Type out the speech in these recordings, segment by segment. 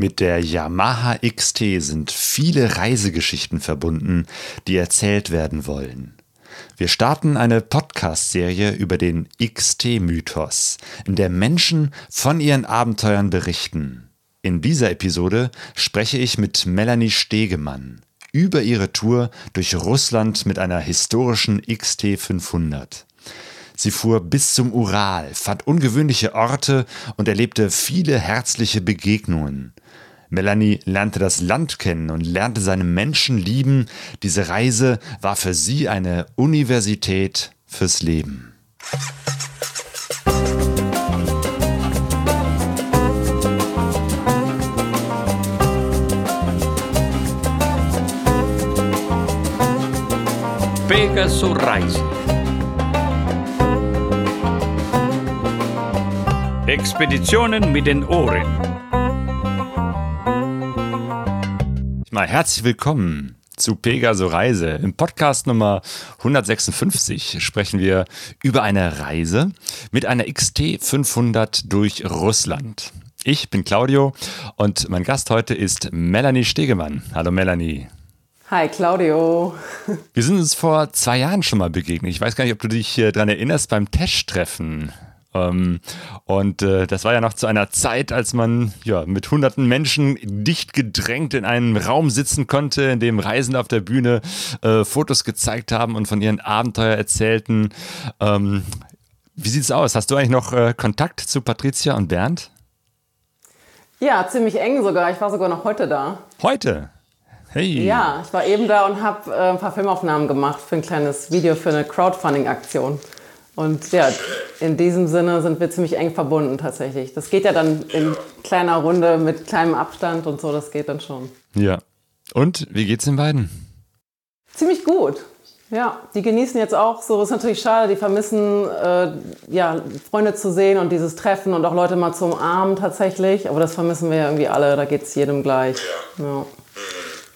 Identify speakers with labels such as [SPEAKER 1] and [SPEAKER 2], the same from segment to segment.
[SPEAKER 1] Mit der Yamaha XT sind viele Reisegeschichten verbunden, die erzählt werden wollen. Wir starten eine Podcast-Serie über den XT-Mythos, in der Menschen von ihren Abenteuern berichten. In dieser Episode spreche ich mit Melanie Stegemann über ihre Tour durch Russland mit einer historischen XT 500. Sie fuhr bis zum Ural, fand ungewöhnliche Orte und erlebte viele herzliche Begegnungen. Melanie lernte das Land kennen und lernte seine Menschen lieben. Diese Reise war für sie eine Universität fürs Leben.
[SPEAKER 2] Pegasus Reise. Expeditionen mit den Ohren.
[SPEAKER 1] Mal herzlich willkommen zu Pegaso Reise. Im Podcast Nummer 156 sprechen wir über eine Reise mit einer XT 500 durch Russland. Ich bin Claudio und mein Gast heute ist Melanie Stegemann. Hallo Melanie.
[SPEAKER 3] Hi Claudio.
[SPEAKER 1] Wir sind uns vor zwei Jahren schon mal begegnet. Ich weiß gar nicht, ob du dich daran erinnerst beim Tesch-Treffen. Ähm, und äh, das war ja noch zu einer Zeit, als man ja mit hunderten Menschen dicht gedrängt in einem Raum sitzen konnte, in dem Reisende auf der Bühne äh, Fotos gezeigt haben und von ihren Abenteuer erzählten. Ähm, wie sieht's aus? Hast du eigentlich noch äh, Kontakt zu Patricia und Bernd?
[SPEAKER 3] Ja, ziemlich eng sogar. Ich war sogar noch heute da.
[SPEAKER 1] Heute? Hey.
[SPEAKER 3] Ja, ich war eben da und habe äh, ein paar Filmaufnahmen gemacht für ein kleines Video für eine Crowdfunding-Aktion. Und ja, in diesem Sinne sind wir ziemlich eng verbunden tatsächlich. Das geht ja dann in kleiner Runde mit kleinem Abstand und so, das geht dann schon.
[SPEAKER 1] Ja. Und wie geht's den beiden?
[SPEAKER 3] Ziemlich gut. Ja, die genießen jetzt auch so, ist natürlich schade, die vermissen äh, ja, Freunde zu sehen und dieses Treffen und auch Leute mal zu umarmen tatsächlich. Aber das vermissen wir ja irgendwie alle, da geht es jedem gleich. Ja.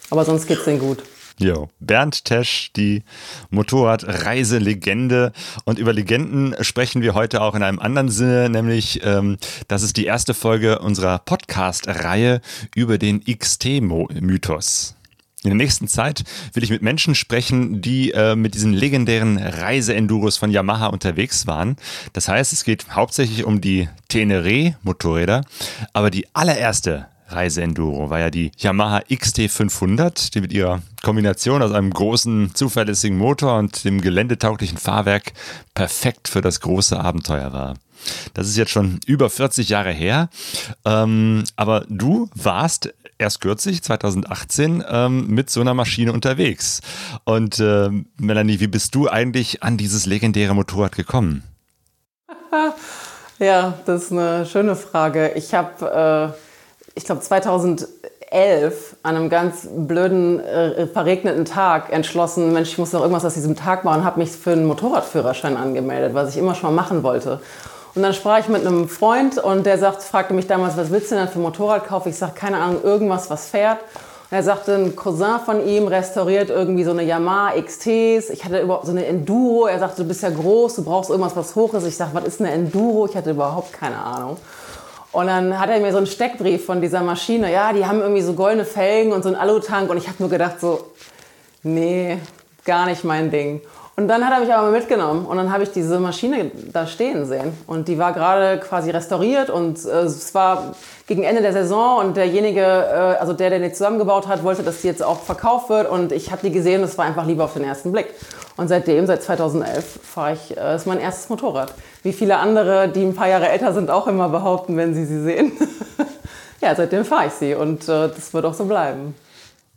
[SPEAKER 3] Aber sonst geht's denen gut.
[SPEAKER 1] Jo, Bernd Tesch, die Motorradreiselegende. Und über Legenden sprechen wir heute auch in einem anderen Sinne, nämlich ähm, das ist die erste Folge unserer Podcast-Reihe über den XT-Mythos. In der nächsten Zeit will ich mit Menschen sprechen, die äh, mit diesen legendären Reise-Enduros von Yamaha unterwegs waren. Das heißt, es geht hauptsächlich um die Teneré-Motorräder, aber die allererste Reiseenduro war ja die Yamaha XT500, die mit ihrer Kombination aus einem großen, zuverlässigen Motor und dem geländetauglichen Fahrwerk perfekt für das große Abenteuer war. Das ist jetzt schon über 40 Jahre her. Ähm, aber du warst erst kürzlich, 2018, ähm, mit so einer Maschine unterwegs. Und äh, Melanie, wie bist du eigentlich an dieses legendäre Motorrad gekommen?
[SPEAKER 3] Ja, das ist eine schöne Frage. Ich habe. Äh ich glaube 2011 an einem ganz blöden, äh, verregneten Tag entschlossen, Mensch, ich muss noch irgendwas aus diesem Tag machen habe mich für einen Motorradführerschein angemeldet, was ich immer schon machen wollte. Und dann sprach ich mit einem Freund und der sagt, fragte mich damals, was willst du denn für ein Motorrad kaufen? Ich sage, keine Ahnung, irgendwas, was fährt. Und er sagte, ein Cousin von ihm restauriert irgendwie so eine Yamaha XTs. Ich hatte überhaupt so eine Enduro. Er sagte, du bist ja groß, du brauchst irgendwas, was hoch ist. Ich sage, was ist eine Enduro? Ich hatte überhaupt keine Ahnung. Und dann hat er mir so einen Steckbrief von dieser Maschine. Ja, die haben irgendwie so goldene Felgen und so einen Alutank. Und ich habe nur gedacht so, nee, gar nicht mein Ding. Und dann hat er mich aber mitgenommen und dann habe ich diese Maschine da stehen sehen. Und die war gerade quasi restauriert und äh, es war gegen Ende der Saison und derjenige, äh, also der, der die zusammengebaut hat, wollte, dass die jetzt auch verkauft wird. Und ich habe die gesehen, das war einfach lieber auf den ersten Blick. Und seitdem, seit 2011, fahre ich, äh, ist mein erstes Motorrad. Wie viele andere, die ein paar Jahre älter sind, auch immer behaupten, wenn sie sie sehen. ja, seitdem fahre ich sie und äh, das wird auch so bleiben.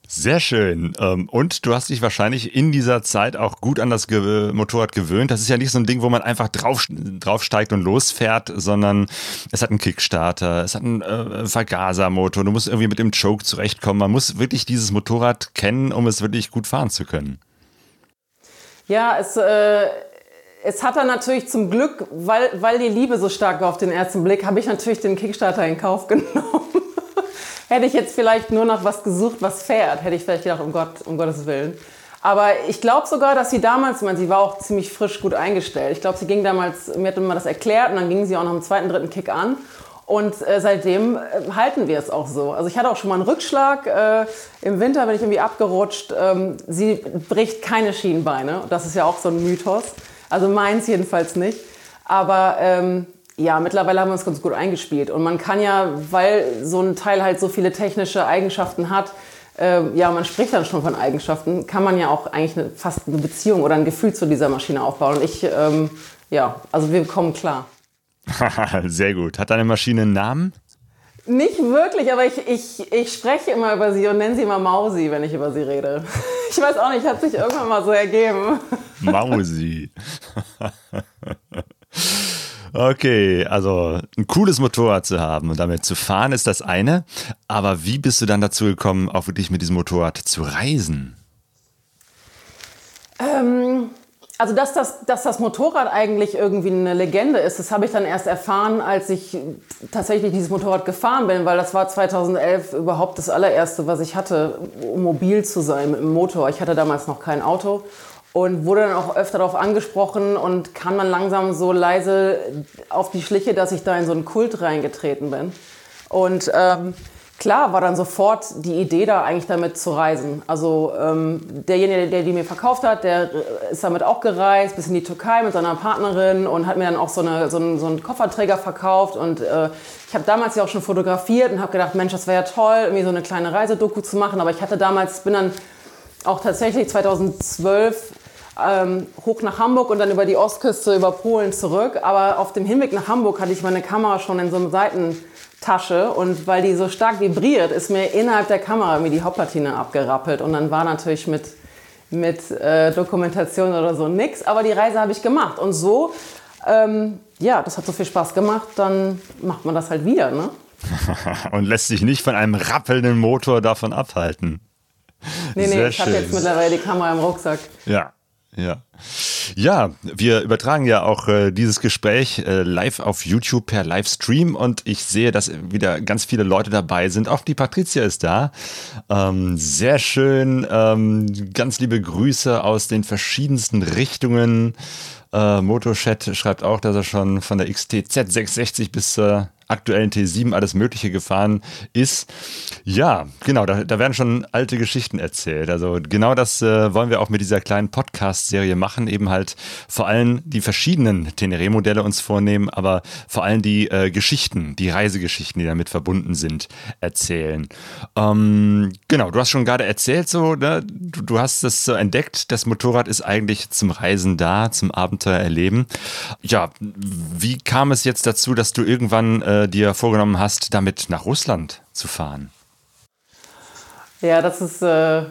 [SPEAKER 1] Sehr schön. Ähm, und du hast dich wahrscheinlich in dieser Zeit auch gut an das Motorrad gewöhnt. Das ist ja nicht so ein Ding, wo man einfach drauf, draufsteigt und losfährt, sondern es hat einen Kickstarter, es hat einen äh, Vergasermotor. Du musst irgendwie mit dem Choke zurechtkommen. Man muss wirklich dieses Motorrad kennen, um es wirklich gut fahren zu können.
[SPEAKER 3] Ja, es, äh, es hat dann natürlich zum Glück, weil, weil die Liebe so stark war auf den ersten Blick, habe ich natürlich den Kickstarter in Kauf genommen. Hätte ich jetzt vielleicht nur noch was gesucht, was fährt, hätte ich vielleicht gedacht, um, Gott, um Gottes Willen. Aber ich glaube sogar, dass sie damals, ich meine, sie war auch ziemlich frisch gut eingestellt. Ich glaube, sie ging damals, mir hat immer das erklärt und dann ging sie auch noch im zweiten, dritten Kick an. Und äh, seitdem äh, halten wir es auch so. Also ich hatte auch schon mal einen Rückschlag. Äh, Im Winter bin ich irgendwie abgerutscht. Ähm, sie bricht keine Schienbeine. Das ist ja auch so ein Mythos. Also meins jedenfalls nicht. Aber ähm, ja, mittlerweile haben wir uns ganz gut eingespielt. Und man kann ja, weil so ein Teil halt so viele technische Eigenschaften hat, äh, ja, man spricht dann schon von Eigenschaften, kann man ja auch eigentlich eine, fast eine Beziehung oder ein Gefühl zu dieser Maschine aufbauen. Und ich, ähm, ja, also wir kommen klar.
[SPEAKER 1] Sehr gut. Hat deine Maschine einen Namen?
[SPEAKER 3] Nicht wirklich, aber ich, ich, ich spreche immer über sie und nenne sie immer Mausi, wenn ich über sie rede. Ich weiß auch nicht, hat sich irgendwann mal so ergeben.
[SPEAKER 1] Mausi. Okay, also ein cooles Motorrad zu haben und damit zu fahren ist das eine. Aber wie bist du dann dazu gekommen, auch wirklich mit diesem Motorrad zu reisen?
[SPEAKER 3] Ähm, also, dass das, dass das Motorrad eigentlich irgendwie eine Legende ist, das habe ich dann erst erfahren, als ich tatsächlich dieses Motorrad gefahren bin, weil das war 2011 überhaupt das allererste, was ich hatte, um mobil zu sein mit dem Motor. Ich hatte damals noch kein Auto und wurde dann auch öfter darauf angesprochen und kam dann langsam so leise auf die Schliche, dass ich da in so einen Kult reingetreten bin. Und ähm, klar war dann sofort die Idee da, eigentlich damit zu reisen. Also ähm, derjenige, der die mir verkauft hat, der ist damit auch gereist, bis in die Türkei mit seiner Partnerin und hat mir dann auch so, eine, so, einen, so einen Kofferträger verkauft. Und äh, ich habe damals ja auch schon fotografiert und habe gedacht, Mensch, das wäre ja toll, irgendwie so eine kleine Reisedoku zu machen. Aber ich hatte damals, bin dann auch tatsächlich 2012 ähm, hoch nach Hamburg und dann über die Ostküste, über Polen zurück. Aber auf dem Hinweg nach Hamburg hatte ich meine Kamera schon in so einem Seiten Tasche und weil die so stark vibriert, ist mir innerhalb der Kamera mir die Hauptplatine abgerappelt und dann war natürlich mit, mit äh, Dokumentation oder so nichts, aber die Reise habe ich gemacht und so, ähm, ja, das hat so viel Spaß gemacht, dann macht man das halt wieder, ne?
[SPEAKER 1] und lässt sich nicht von einem rappelnden Motor davon abhalten.
[SPEAKER 3] Nee, nee, Sehr ich habe jetzt mittlerweile die Kamera im Rucksack.
[SPEAKER 1] Ja, ja. Ja, wir übertragen ja auch äh, dieses Gespräch äh, live auf YouTube per Livestream und ich sehe, dass wieder ganz viele Leute dabei sind. Auch die Patricia ist da. Ähm, sehr schön. Ähm, ganz liebe Grüße aus den verschiedensten Richtungen. Äh, Motochat schreibt auch, dass er schon von der XTZ 660 bis zur aktuellen T7 alles Mögliche gefahren ist. Ja, genau, da, da werden schon alte Geschichten erzählt. Also genau das äh, wollen wir auch mit dieser kleinen Podcast-Serie machen, eben halt vor allem die verschiedenen Teneré-Modelle uns vornehmen, aber vor allem die äh, Geschichten, die Reisegeschichten, die damit verbunden sind, erzählen. Ähm, genau, du hast schon gerade erzählt, so, ne? du, du hast das so entdeckt, das Motorrad ist eigentlich zum Reisen da, zum Abenteuer erleben. Ja, wie kam es jetzt dazu, dass du irgendwann äh, äh, dir vorgenommen hast, damit nach Russland zu fahren?
[SPEAKER 3] Ja, das ist äh,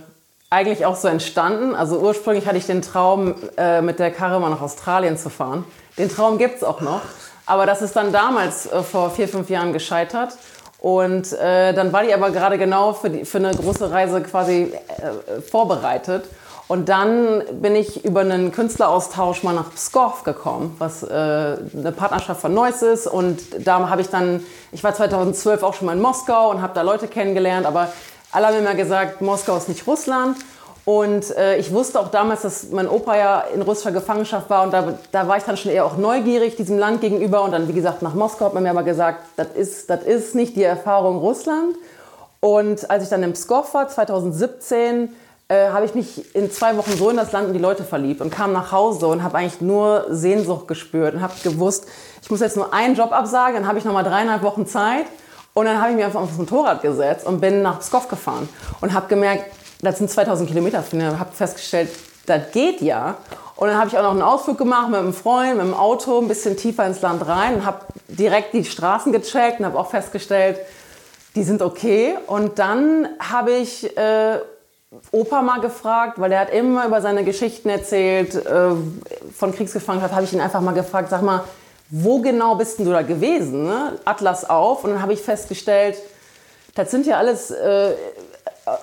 [SPEAKER 3] eigentlich auch so entstanden. Also ursprünglich hatte ich den Traum, äh, mit der Karre mal nach Australien zu fahren. Den Traum gibt es auch noch. Aber das ist dann damals äh, vor vier, fünf Jahren gescheitert. Und äh, dann war die aber gerade genau für, die, für eine große Reise quasi äh, vorbereitet. Und dann bin ich über einen Künstleraustausch mal nach Pskov gekommen, was äh, eine Partnerschaft von Neuss ist. Und da habe ich dann, ich war 2012 auch schon mal in Moskau und habe da Leute kennengelernt, aber alle haben immer gesagt, Moskau ist nicht Russland. Und äh, ich wusste auch damals, dass mein Opa ja in russischer Gefangenschaft war und da, da war ich dann schon eher auch neugierig diesem Land gegenüber. Und dann, wie gesagt, nach Moskau hat man mir aber gesagt, das ist, das ist nicht die Erfahrung Russland. Und als ich dann in Pskov war, 2017, äh, habe ich mich in zwei Wochen so in das Land und die Leute verliebt und kam nach Hause und habe eigentlich nur Sehnsucht gespürt und habe gewusst, ich muss jetzt nur einen Job absagen, dann habe ich noch mal dreieinhalb Wochen Zeit und dann habe ich mich einfach aufs Motorrad gesetzt und bin nach Pskov gefahren und habe gemerkt, das sind 2000 Kilometer, habe festgestellt, das geht ja. Und dann habe ich auch noch einen Ausflug gemacht mit einem Freund, mit dem Auto, ein bisschen tiefer ins Land rein und habe direkt die Straßen gecheckt und habe auch festgestellt, die sind okay. Und dann habe ich äh, Opa mal gefragt, weil er hat immer über seine Geschichten erzählt äh, von Kriegsgefangenschaft, habe ich ihn einfach mal gefragt, sag mal, wo genau bist denn du da gewesen? Ne? Atlas auf und dann habe ich festgestellt, das sind ja alles äh,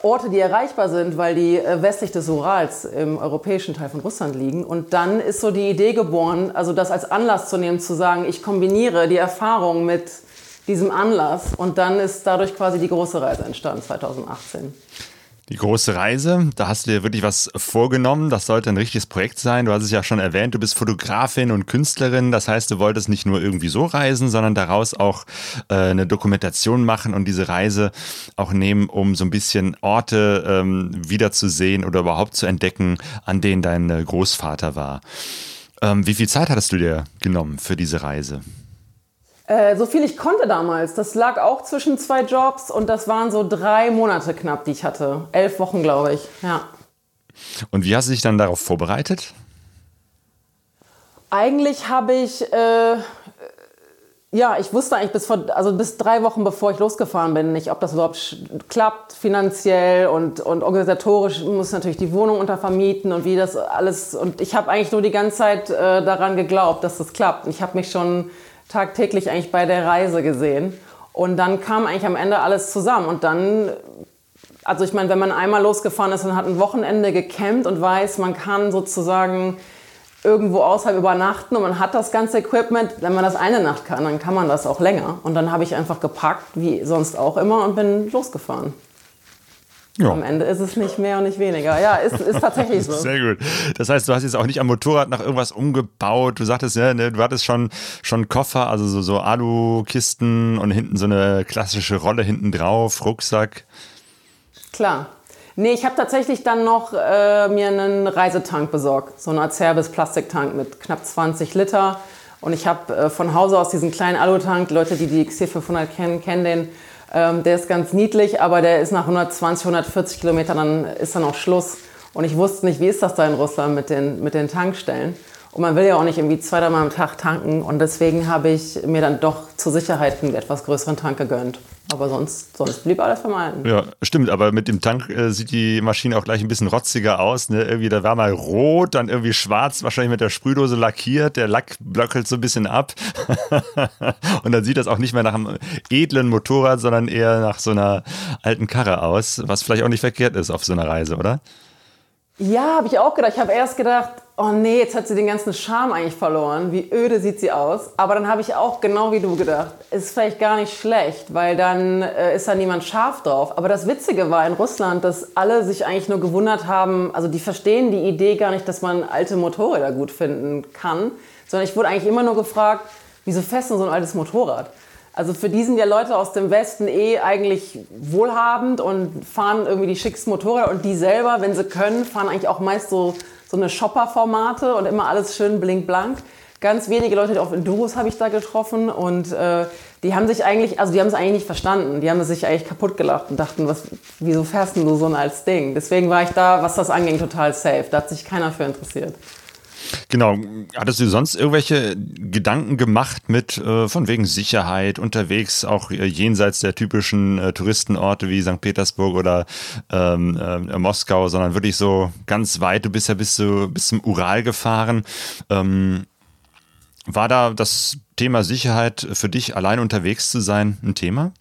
[SPEAKER 3] Orte, die erreichbar sind, weil die äh, westlich des Urals im europäischen Teil von Russland liegen. Und dann ist so die Idee geboren, also das als Anlass zu nehmen, zu sagen, ich kombiniere die Erfahrung mit diesem Anlass und dann ist dadurch quasi die große Reise entstanden 2018.
[SPEAKER 1] Die große Reise, da hast du dir wirklich was vorgenommen. Das sollte ein richtiges Projekt sein. Du hast es ja schon erwähnt, du bist Fotografin und Künstlerin. Das heißt, du wolltest nicht nur irgendwie so reisen, sondern daraus auch äh, eine Dokumentation machen und diese Reise auch nehmen, um so ein bisschen Orte ähm, wiederzusehen oder überhaupt zu entdecken, an denen dein äh, Großvater war. Ähm, wie viel Zeit hattest du dir genommen für diese Reise?
[SPEAKER 3] Äh, so viel ich konnte damals. Das lag auch zwischen zwei Jobs und das waren so drei Monate knapp, die ich hatte. Elf Wochen, glaube ich. Ja.
[SPEAKER 1] Und wie hast du dich dann darauf vorbereitet?
[SPEAKER 3] Eigentlich habe ich, äh, ja, ich wusste eigentlich bis vor, also bis drei Wochen bevor ich losgefahren bin, nicht, ob das überhaupt klappt finanziell und, und organisatorisch muss natürlich die Wohnung untervermieten und wie das alles. Und ich habe eigentlich nur die ganze Zeit äh, daran geglaubt, dass das klappt. Ich habe mich schon tagtäglich eigentlich bei der Reise gesehen. Und dann kam eigentlich am Ende alles zusammen. Und dann, also ich meine, wenn man einmal losgefahren ist und hat ein Wochenende gecampt und weiß, man kann sozusagen irgendwo außerhalb übernachten und man hat das ganze Equipment, wenn man das eine Nacht kann, dann kann man das auch länger. Und dann habe ich einfach gepackt, wie sonst auch immer, und bin losgefahren. Ja. Am Ende ist es nicht mehr und nicht weniger. Ja, ist, ist tatsächlich so.
[SPEAKER 1] Sehr gut. Das heißt, du hast jetzt auch nicht am Motorrad nach irgendwas umgebaut. Du sagtest ja, ne, du hattest schon, schon Koffer, also so, so Alu-Kisten und hinten so eine klassische Rolle hinten drauf, Rucksack.
[SPEAKER 3] Klar. Nee, ich habe tatsächlich dann noch äh, mir einen Reisetank besorgt. So einen Acerbis-Plastiktank mit knapp 20 Liter. Und ich habe äh, von Hause aus diesen kleinen Alutank, Leute, die die XC500 kennen, kennen den ähm, der ist ganz niedlich, aber der ist nach 120, 140 Kilometern, dann ist dann auch Schluss. Und ich wusste nicht, wie ist das da in Russland mit den, mit den Tankstellen. Und man will ja auch nicht irgendwie zwei, dreimal am Tag tanken. Und deswegen habe ich mir dann doch zur Sicherheit einen etwas größeren Tank gegönnt. Aber sonst, sonst blieb alles Alten.
[SPEAKER 1] Ja, stimmt. Aber mit dem Tank äh, sieht die Maschine auch gleich ein bisschen rotziger aus. Ne? Irgendwie, da war mal rot, dann irgendwie schwarz, wahrscheinlich mit der Sprühdose lackiert. Der Lack blöckelt so ein bisschen ab. Und dann sieht das auch nicht mehr nach einem edlen Motorrad, sondern eher nach so einer alten Karre aus. Was vielleicht auch nicht verkehrt ist auf so einer Reise, oder?
[SPEAKER 3] Ja, habe ich auch gedacht. Ich habe erst gedacht, oh nee, jetzt hat sie den ganzen Charme eigentlich verloren. Wie öde sieht sie aus. Aber dann habe ich auch genau wie du gedacht, ist vielleicht gar nicht schlecht, weil dann äh, ist da niemand scharf drauf. Aber das Witzige war in Russland, dass alle sich eigentlich nur gewundert haben, also die verstehen die Idee gar nicht, dass man alte Motorräder gut finden kann, sondern ich wurde eigentlich immer nur gefragt, wieso fest so ein altes Motorrad? Also für die sind ja Leute aus dem Westen eh eigentlich wohlhabend und fahren irgendwie die schicksten Motorräder und die selber, wenn sie können, fahren eigentlich auch meist so, so eine Shopper-Formate und immer alles schön blink-blank. Ganz wenige Leute auf Enduros habe ich da getroffen und äh, die haben sich eigentlich, also die haben es eigentlich nicht verstanden. Die haben sich eigentlich kaputt gelacht und dachten, was, wieso fährst du so ein als Ding? Deswegen war ich da, was das anging, total safe. Da hat sich keiner für interessiert.
[SPEAKER 1] Genau. Hattest du sonst irgendwelche Gedanken gemacht mit äh, von wegen Sicherheit unterwegs, auch äh, jenseits der typischen äh, Touristenorte wie St. Petersburg oder ähm, äh, Moskau, sondern wirklich so ganz weit, du bist ja bis, zu, bis zum Ural gefahren. Ähm, war da das Thema Sicherheit für dich allein unterwegs zu sein ein Thema?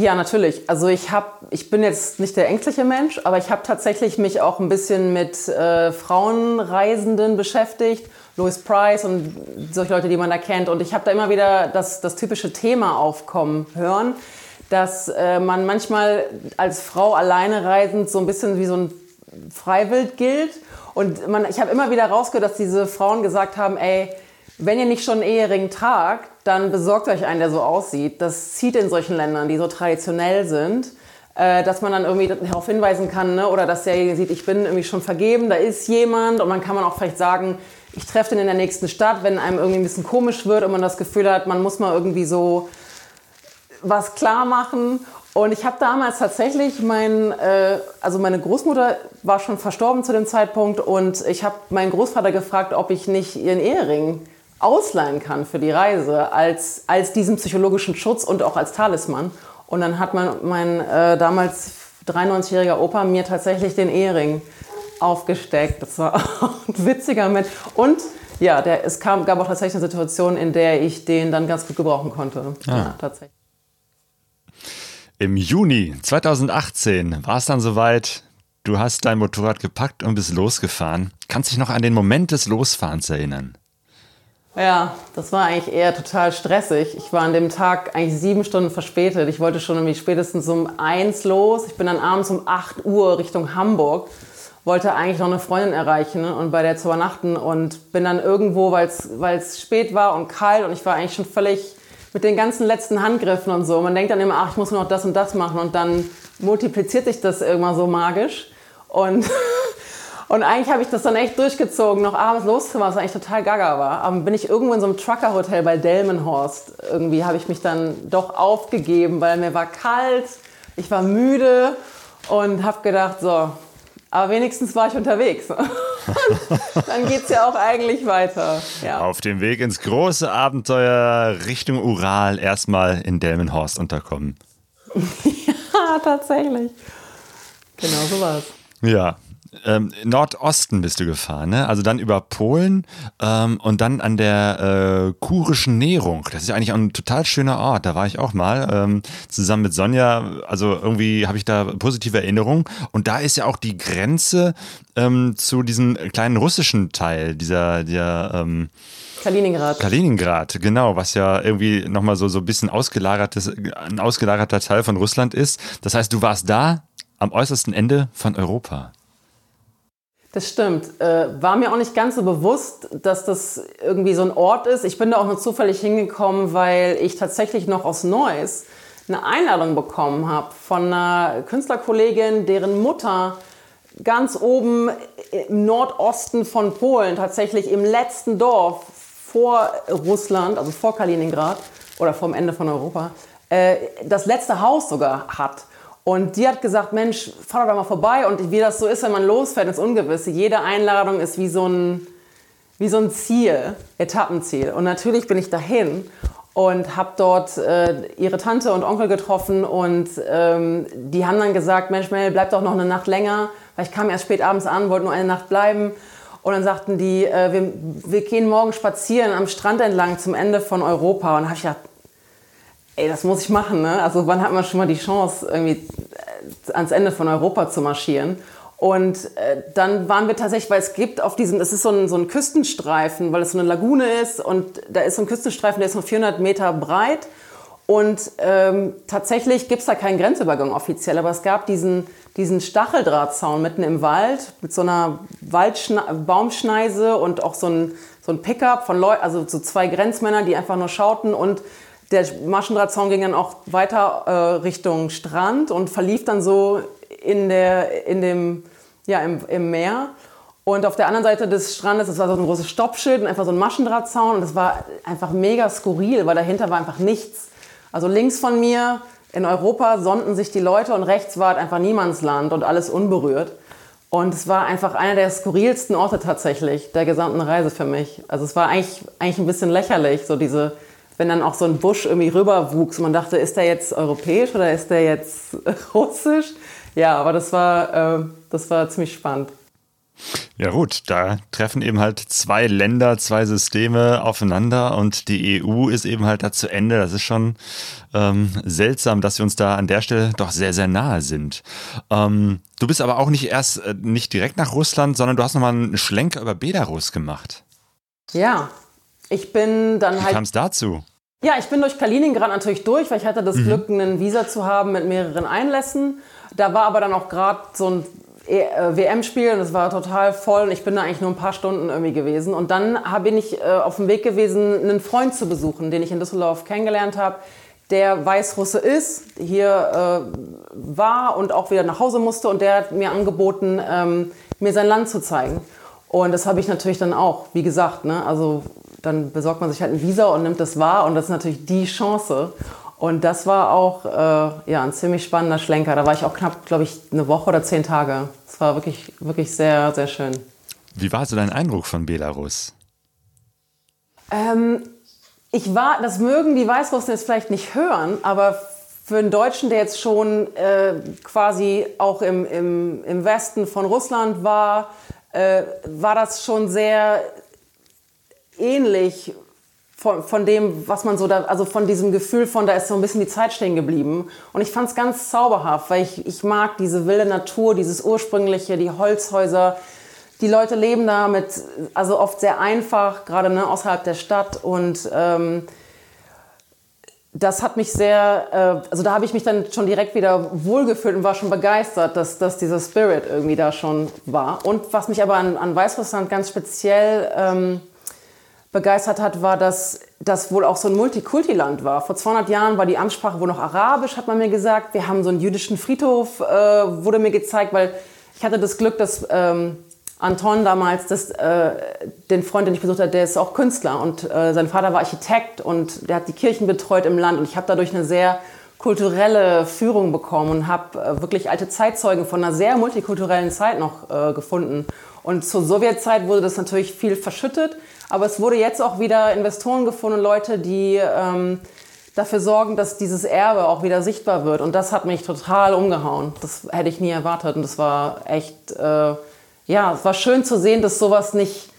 [SPEAKER 3] Ja, natürlich. Also ich habe, ich bin jetzt nicht der ängstliche Mensch, aber ich habe tatsächlich mich auch ein bisschen mit äh, Frauenreisenden beschäftigt, Louis Price und solche Leute, die man da kennt. Und ich habe da immer wieder das, das typische Thema aufkommen hören, dass äh, man manchmal als Frau alleine reisend so ein bisschen wie so ein Freiwild gilt. Und man, ich habe immer wieder rausgehört, dass diese Frauen gesagt haben, ey, wenn ihr nicht schon einen Ehering tragt, dann besorgt euch einen, der so aussieht. Das zieht in solchen Ländern, die so traditionell sind, äh, dass man dann irgendwie darauf hinweisen kann, ne? oder dass derjenige sieht, ich bin irgendwie schon vergeben, da ist jemand und dann kann man auch vielleicht sagen, ich treffe den in der nächsten Stadt, wenn einem irgendwie ein bisschen komisch wird und man das Gefühl hat, man muss mal irgendwie so was klar machen. Und ich habe damals tatsächlich mein, äh, also meine Großmutter war schon verstorben zu dem Zeitpunkt und ich habe meinen Großvater gefragt, ob ich nicht ihren Ehering ausleihen kann für die Reise als, als diesen psychologischen Schutz und auch als Talisman. Und dann hat man, mein äh, damals 93-jähriger Opa mir tatsächlich den Ehering aufgesteckt. Das war ein witziger Mensch. Und ja, der, es kam, gab auch tatsächlich eine Situation, in der ich den dann ganz gut gebrauchen konnte. Ah. Ja, tatsächlich.
[SPEAKER 1] Im Juni 2018 war es dann soweit, du hast dein Motorrad gepackt und bist losgefahren. Kannst dich noch an den Moment des Losfahrens erinnern?
[SPEAKER 3] Ja, das war eigentlich eher total stressig. Ich war an dem Tag eigentlich sieben Stunden verspätet. Ich wollte schon irgendwie spätestens um eins los. Ich bin dann abends um 8 Uhr Richtung Hamburg. Wollte eigentlich noch eine Freundin erreichen und bei der zu übernachten und bin dann irgendwo, weil es spät war und kalt und ich war eigentlich schon völlig mit den ganzen letzten Handgriffen und so. Man denkt dann immer, ach, ich muss noch das und das machen und dann multipliziert sich das irgendwann so magisch. Und, und eigentlich habe ich das dann echt durchgezogen, noch abends loszumachen, was eigentlich total gaga war. Aber bin ich irgendwo in so einem Trucker-Hotel bei Delmenhorst. Irgendwie habe ich mich dann doch aufgegeben, weil mir war kalt, ich war müde und habe gedacht, so, aber wenigstens war ich unterwegs. dann geht es ja auch eigentlich weiter. Ja.
[SPEAKER 1] Auf dem Weg ins große Abenteuer Richtung Ural erstmal in Delmenhorst unterkommen.
[SPEAKER 3] ja, tatsächlich. Genau so war es.
[SPEAKER 1] Ja, ähm, Nordosten bist du gefahren, ne? Also dann über Polen ähm, und dann an der äh, kurischen Nährung. Das ist ja eigentlich auch ein total schöner Ort. Da war ich auch mal ähm, zusammen mit Sonja. Also irgendwie habe ich da positive Erinnerungen. Und da ist ja auch die Grenze ähm, zu diesem kleinen russischen Teil dieser, der ähm,
[SPEAKER 3] Kaliningrad.
[SPEAKER 1] Kaliningrad, genau, was ja irgendwie nochmal so, so ein bisschen ausgelagertes, ein ausgelagerter Teil von Russland ist. Das heißt, du warst da am äußersten Ende von Europa.
[SPEAKER 3] Das stimmt. Äh, war mir auch nicht ganz so bewusst, dass das irgendwie so ein Ort ist. Ich bin da auch nur zufällig hingekommen, weil ich tatsächlich noch aus Neuss eine Einladung bekommen habe von einer Künstlerkollegin, deren Mutter ganz oben im Nordosten von Polen, tatsächlich im letzten Dorf vor Russland, also vor Kaliningrad oder vom Ende von Europa, äh, das letzte Haus sogar hat. Und die hat gesagt, Mensch, fahr doch mal vorbei. Und wie das so ist, wenn man losfährt ins Ungewisse, jede Einladung ist wie so ein, wie so ein Ziel, Etappenziel. Und natürlich bin ich dahin und habe dort äh, ihre Tante und Onkel getroffen. Und ähm, die haben dann gesagt, Mensch, Mel, bleib doch noch eine Nacht länger. Weil ich kam erst spät abends an, wollte nur eine Nacht bleiben. Und dann sagten die, äh, wir, wir gehen morgen spazieren am Strand entlang zum Ende von Europa. Und habe ich gedacht, ey, das muss ich machen. Ne? Also wann hat man schon mal die Chance, irgendwie äh, ans Ende von Europa zu marschieren? Und äh, dann waren wir tatsächlich, weil es gibt auf diesem, das ist so ein, so ein Küstenstreifen, weil es so eine Lagune ist und da ist so ein Küstenstreifen, der ist nur 400 Meter breit. Und ähm, tatsächlich gibt es da keinen Grenzübergang offiziell, aber es gab diesen, diesen Stacheldrahtzaun mitten im Wald mit so einer Baumschneise und auch so ein, so ein Pickup von Leuten, also so zwei Grenzmänner, die einfach nur schauten und der Maschendrahtzaun ging dann auch weiter äh, Richtung Strand und verlief dann so in, der, in dem, ja, im, im Meer. Und auf der anderen Seite des Strandes, das war so ein großes Stoppschild und einfach so ein Maschendrahtzaun. Und das war einfach mega skurril, weil dahinter war einfach nichts. Also links von mir in Europa sonnten sich die Leute und rechts war halt einfach Niemandsland und alles unberührt. Und es war einfach einer der skurrilsten Orte tatsächlich der gesamten Reise für mich. Also es war eigentlich, eigentlich ein bisschen lächerlich, so diese wenn dann auch so ein Busch irgendwie rüberwuchs. Man dachte, ist der jetzt europäisch oder ist der jetzt russisch? Ja, aber das war, äh, das war ziemlich spannend.
[SPEAKER 1] Ja gut, da treffen eben halt zwei Länder, zwei Systeme aufeinander und die EU ist eben halt da zu Ende. Das ist schon ähm, seltsam, dass wir uns da an der Stelle doch sehr, sehr nahe sind. Ähm, du bist aber auch nicht erst äh, nicht direkt nach Russland, sondern du hast nochmal einen Schlenker über Belarus gemacht.
[SPEAKER 3] Ja, ich bin dann
[SPEAKER 1] Wie
[SPEAKER 3] halt.
[SPEAKER 1] kam es dazu?
[SPEAKER 3] Ja, ich bin durch Kaliningrad natürlich durch, weil ich hatte das mhm. Glück, ein Visa zu haben mit mehreren Einlässen. Da war aber dann auch gerade so ein e, äh, WM-Spiel und es war total voll und ich bin da eigentlich nur ein paar Stunden irgendwie gewesen. Und dann bin ich äh, auf dem Weg gewesen, einen Freund zu besuchen, den ich in Düsseldorf kennengelernt habe, der Weißrusse ist, hier äh, war und auch wieder nach Hause musste und der hat mir angeboten, ähm, mir sein Land zu zeigen. Und das habe ich natürlich dann auch, wie gesagt, ne, also dann besorgt man sich halt ein Visa und nimmt das wahr und das ist natürlich die Chance. Und das war auch äh, ja, ein ziemlich spannender Schlenker. Da war ich auch knapp, glaube ich, eine Woche oder zehn Tage. Es war wirklich, wirklich sehr, sehr schön.
[SPEAKER 1] Wie war so dein Eindruck von Belarus?
[SPEAKER 3] Ähm, ich war, das mögen die Weißrussen jetzt vielleicht nicht hören, aber für einen Deutschen, der jetzt schon äh, quasi auch im, im, im Westen von Russland war, äh, war das schon sehr ähnlich von, von dem, was man so da, also von diesem Gefühl von, da ist so ein bisschen die Zeit stehen geblieben. Und ich fand es ganz zauberhaft, weil ich, ich mag diese wilde Natur, dieses ursprüngliche, die Holzhäuser, die Leute leben da mit, also oft sehr einfach, gerade ne, außerhalb der Stadt und ähm, das hat mich sehr, äh, also da habe ich mich dann schon direkt wieder wohlgefühlt und war schon begeistert, dass, dass dieser Spirit irgendwie da schon war. Und was mich aber an, an Weißrussland ganz speziell ähm, begeistert hat, war, dass das wohl auch so ein Multikulti-Land war. Vor 200 Jahren war die Amtssprache wohl noch Arabisch, hat man mir gesagt. Wir haben so einen jüdischen Friedhof, äh, wurde mir gezeigt, weil ich hatte das Glück, dass ähm, Anton damals, das, äh, den Freund, den ich besucht habe, der ist auch Künstler und äh, sein Vater war Architekt und der hat die Kirchen betreut im Land und ich habe dadurch eine sehr kulturelle Führung bekommen und habe äh, wirklich alte Zeitzeugen von einer sehr multikulturellen Zeit noch äh, gefunden. Und zur Sowjetzeit wurde das natürlich viel verschüttet, aber es wurde jetzt auch wieder Investoren gefunden, Leute, die ähm, dafür sorgen, dass dieses Erbe auch wieder sichtbar wird. Und das hat mich total umgehauen. Das hätte ich nie erwartet und das war echt äh, ja, es war schön zu sehen, dass sowas nicht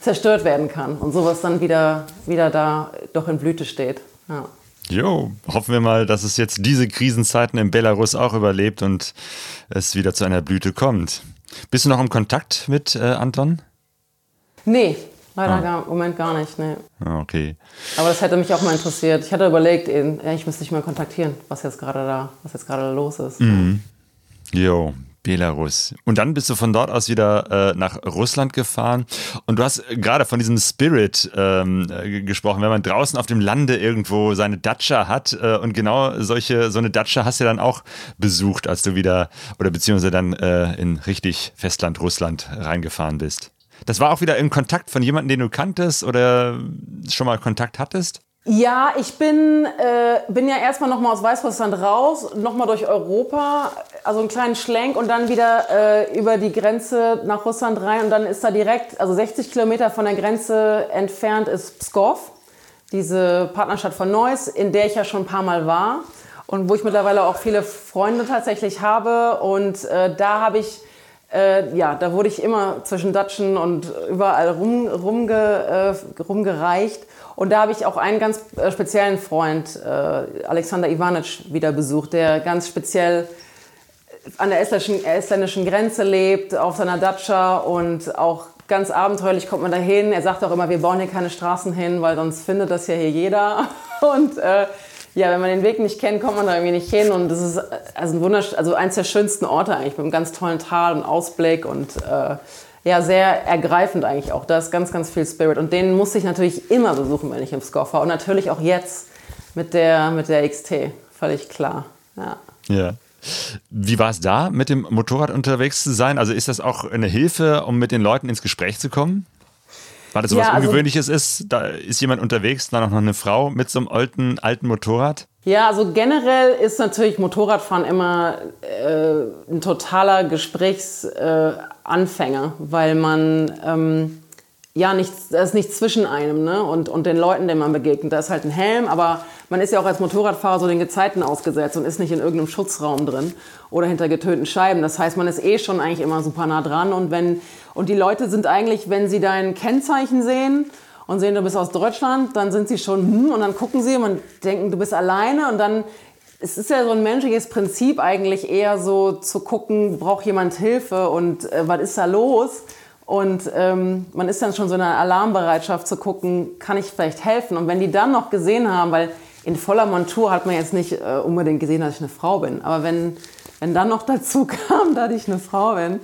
[SPEAKER 3] zerstört werden kann und sowas dann wieder, wieder da doch in Blüte steht. Ja.
[SPEAKER 1] Jo, hoffen wir mal, dass es jetzt diese Krisenzeiten in Belarus auch überlebt und es wieder zu einer Blüte kommt. Bist du noch im Kontakt mit äh, Anton?
[SPEAKER 3] Nee, leider ah. gar, im Moment gar nicht. Nee.
[SPEAKER 1] Ah, okay.
[SPEAKER 3] Aber das hätte mich auch mal interessiert. Ich hatte überlegt, ich müsste dich mal kontaktieren, was jetzt gerade da, was jetzt gerade los ist.
[SPEAKER 1] Mhm. Jo, Belarus. Und dann bist du von dort aus wieder äh, nach Russland gefahren. Und du hast gerade von diesem Spirit ähm, äh, gesprochen, wenn man draußen auf dem Lande irgendwo seine Datscha hat. Äh, und genau solche, so eine Datscha hast du dann auch besucht, als du wieder, oder beziehungsweise dann äh, in richtig Festland Russland reingefahren bist. Das war auch wieder im Kontakt von jemandem, den du kanntest oder schon mal Kontakt hattest?
[SPEAKER 3] Ja, ich bin, äh, bin ja erstmal nochmal aus Weißrussland raus, nochmal durch Europa, also einen kleinen Schlenk und dann wieder äh, über die Grenze nach Russland rein und dann ist da direkt, also 60 Kilometer von der Grenze entfernt ist Pskov, diese Partnerstadt von Neuss, in der ich ja schon ein paar Mal war und wo ich mittlerweile auch viele Freunde tatsächlich habe und äh, da habe ich äh, ja, da wurde ich immer zwischen Datschen und überall rum, rumge, äh, rumgereicht. Und da habe ich auch einen ganz äh, speziellen Freund, äh, Alexander Ivanic, wieder besucht, der ganz speziell an der estländischen, estländischen Grenze lebt, auf seiner Datscha und auch ganz abenteuerlich kommt man da hin. Er sagt auch immer, wir bauen hier keine Straßen hin, weil sonst findet das ja hier jeder. Und äh, ja, wenn man den Weg nicht kennt, kommt man da irgendwie nicht hin. Und das ist also ein wundersch also eins der schönsten Orte eigentlich, mit einem ganz tollen Tal und Ausblick und äh, ja, sehr ergreifend eigentlich auch. Da ist ganz, ganz viel Spirit. Und den muss ich natürlich immer besuchen, wenn ich im Score fahre. Und natürlich auch jetzt mit der, mit der XT. Völlig klar. Ja.
[SPEAKER 1] Ja. Wie war es da, mit dem Motorrad unterwegs zu sein? Also ist das auch eine Hilfe, um mit den Leuten ins Gespräch zu kommen? Weil das so was ja, also, Ungewöhnliches ist, da ist jemand unterwegs, dann auch noch eine Frau mit so einem alten, alten Motorrad?
[SPEAKER 3] Ja, also generell ist natürlich Motorradfahren immer äh, ein totaler Gesprächsanfänger, äh, weil man ähm, ja nichts, da ist nichts zwischen einem ne? und, und den Leuten, denen man begegnet. Da ist halt ein Helm, aber man ist ja auch als Motorradfahrer so den Gezeiten ausgesetzt und ist nicht in irgendeinem Schutzraum drin oder hinter getönten Scheiben. Das heißt, man ist eh schon eigentlich immer super nah dran und wenn und die Leute sind eigentlich, wenn sie dein Kennzeichen sehen und sehen, du bist aus Deutschland, dann sind sie schon, hm, und dann gucken sie und denken, du bist alleine und dann, es ist ja so ein menschliches Prinzip eigentlich eher so zu gucken, braucht jemand Hilfe und äh, was ist da los? Und ähm, man ist dann schon so in einer Alarmbereitschaft zu gucken, kann ich vielleicht helfen? Und wenn die dann noch gesehen haben, weil in voller Montur hat man jetzt nicht äh, unbedingt gesehen, dass ich eine Frau bin, aber wenn, wenn dann noch dazu kam, dass ich eine Frau bin,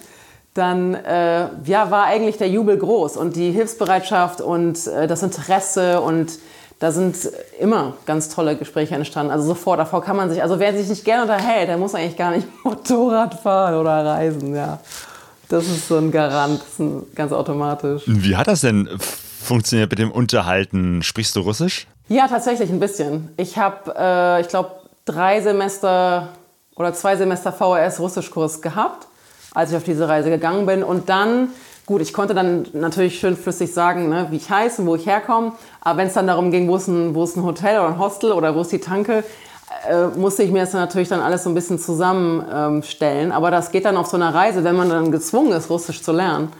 [SPEAKER 3] dann äh, ja, war eigentlich der Jubel groß und die Hilfsbereitschaft und äh, das Interesse und da sind immer ganz tolle Gespräche entstanden. Also sofort, davor kann man sich, also wer sich nicht gerne unterhält, der muss eigentlich gar nicht Motorrad fahren oder reisen, ja. Das ist so ein Garant, das ist ganz automatisch.
[SPEAKER 1] Wie hat das denn funktioniert mit dem Unterhalten? Sprichst du Russisch?
[SPEAKER 3] Ja, tatsächlich ein bisschen. Ich habe, äh, ich glaube, drei Semester oder zwei Semester VHS Russischkurs gehabt als ich auf diese Reise gegangen bin. Und dann, gut, ich konnte dann natürlich schön flüssig sagen, ne, wie ich heiße und wo ich herkomme. Aber wenn es dann darum ging, wo ist, ein, wo ist ein Hotel oder ein Hostel oder wo ist die Tanke, äh, musste ich mir das natürlich dann alles so ein bisschen zusammenstellen. Ähm, Aber das geht dann auf so einer Reise, wenn man dann gezwungen ist, Russisch zu lernen,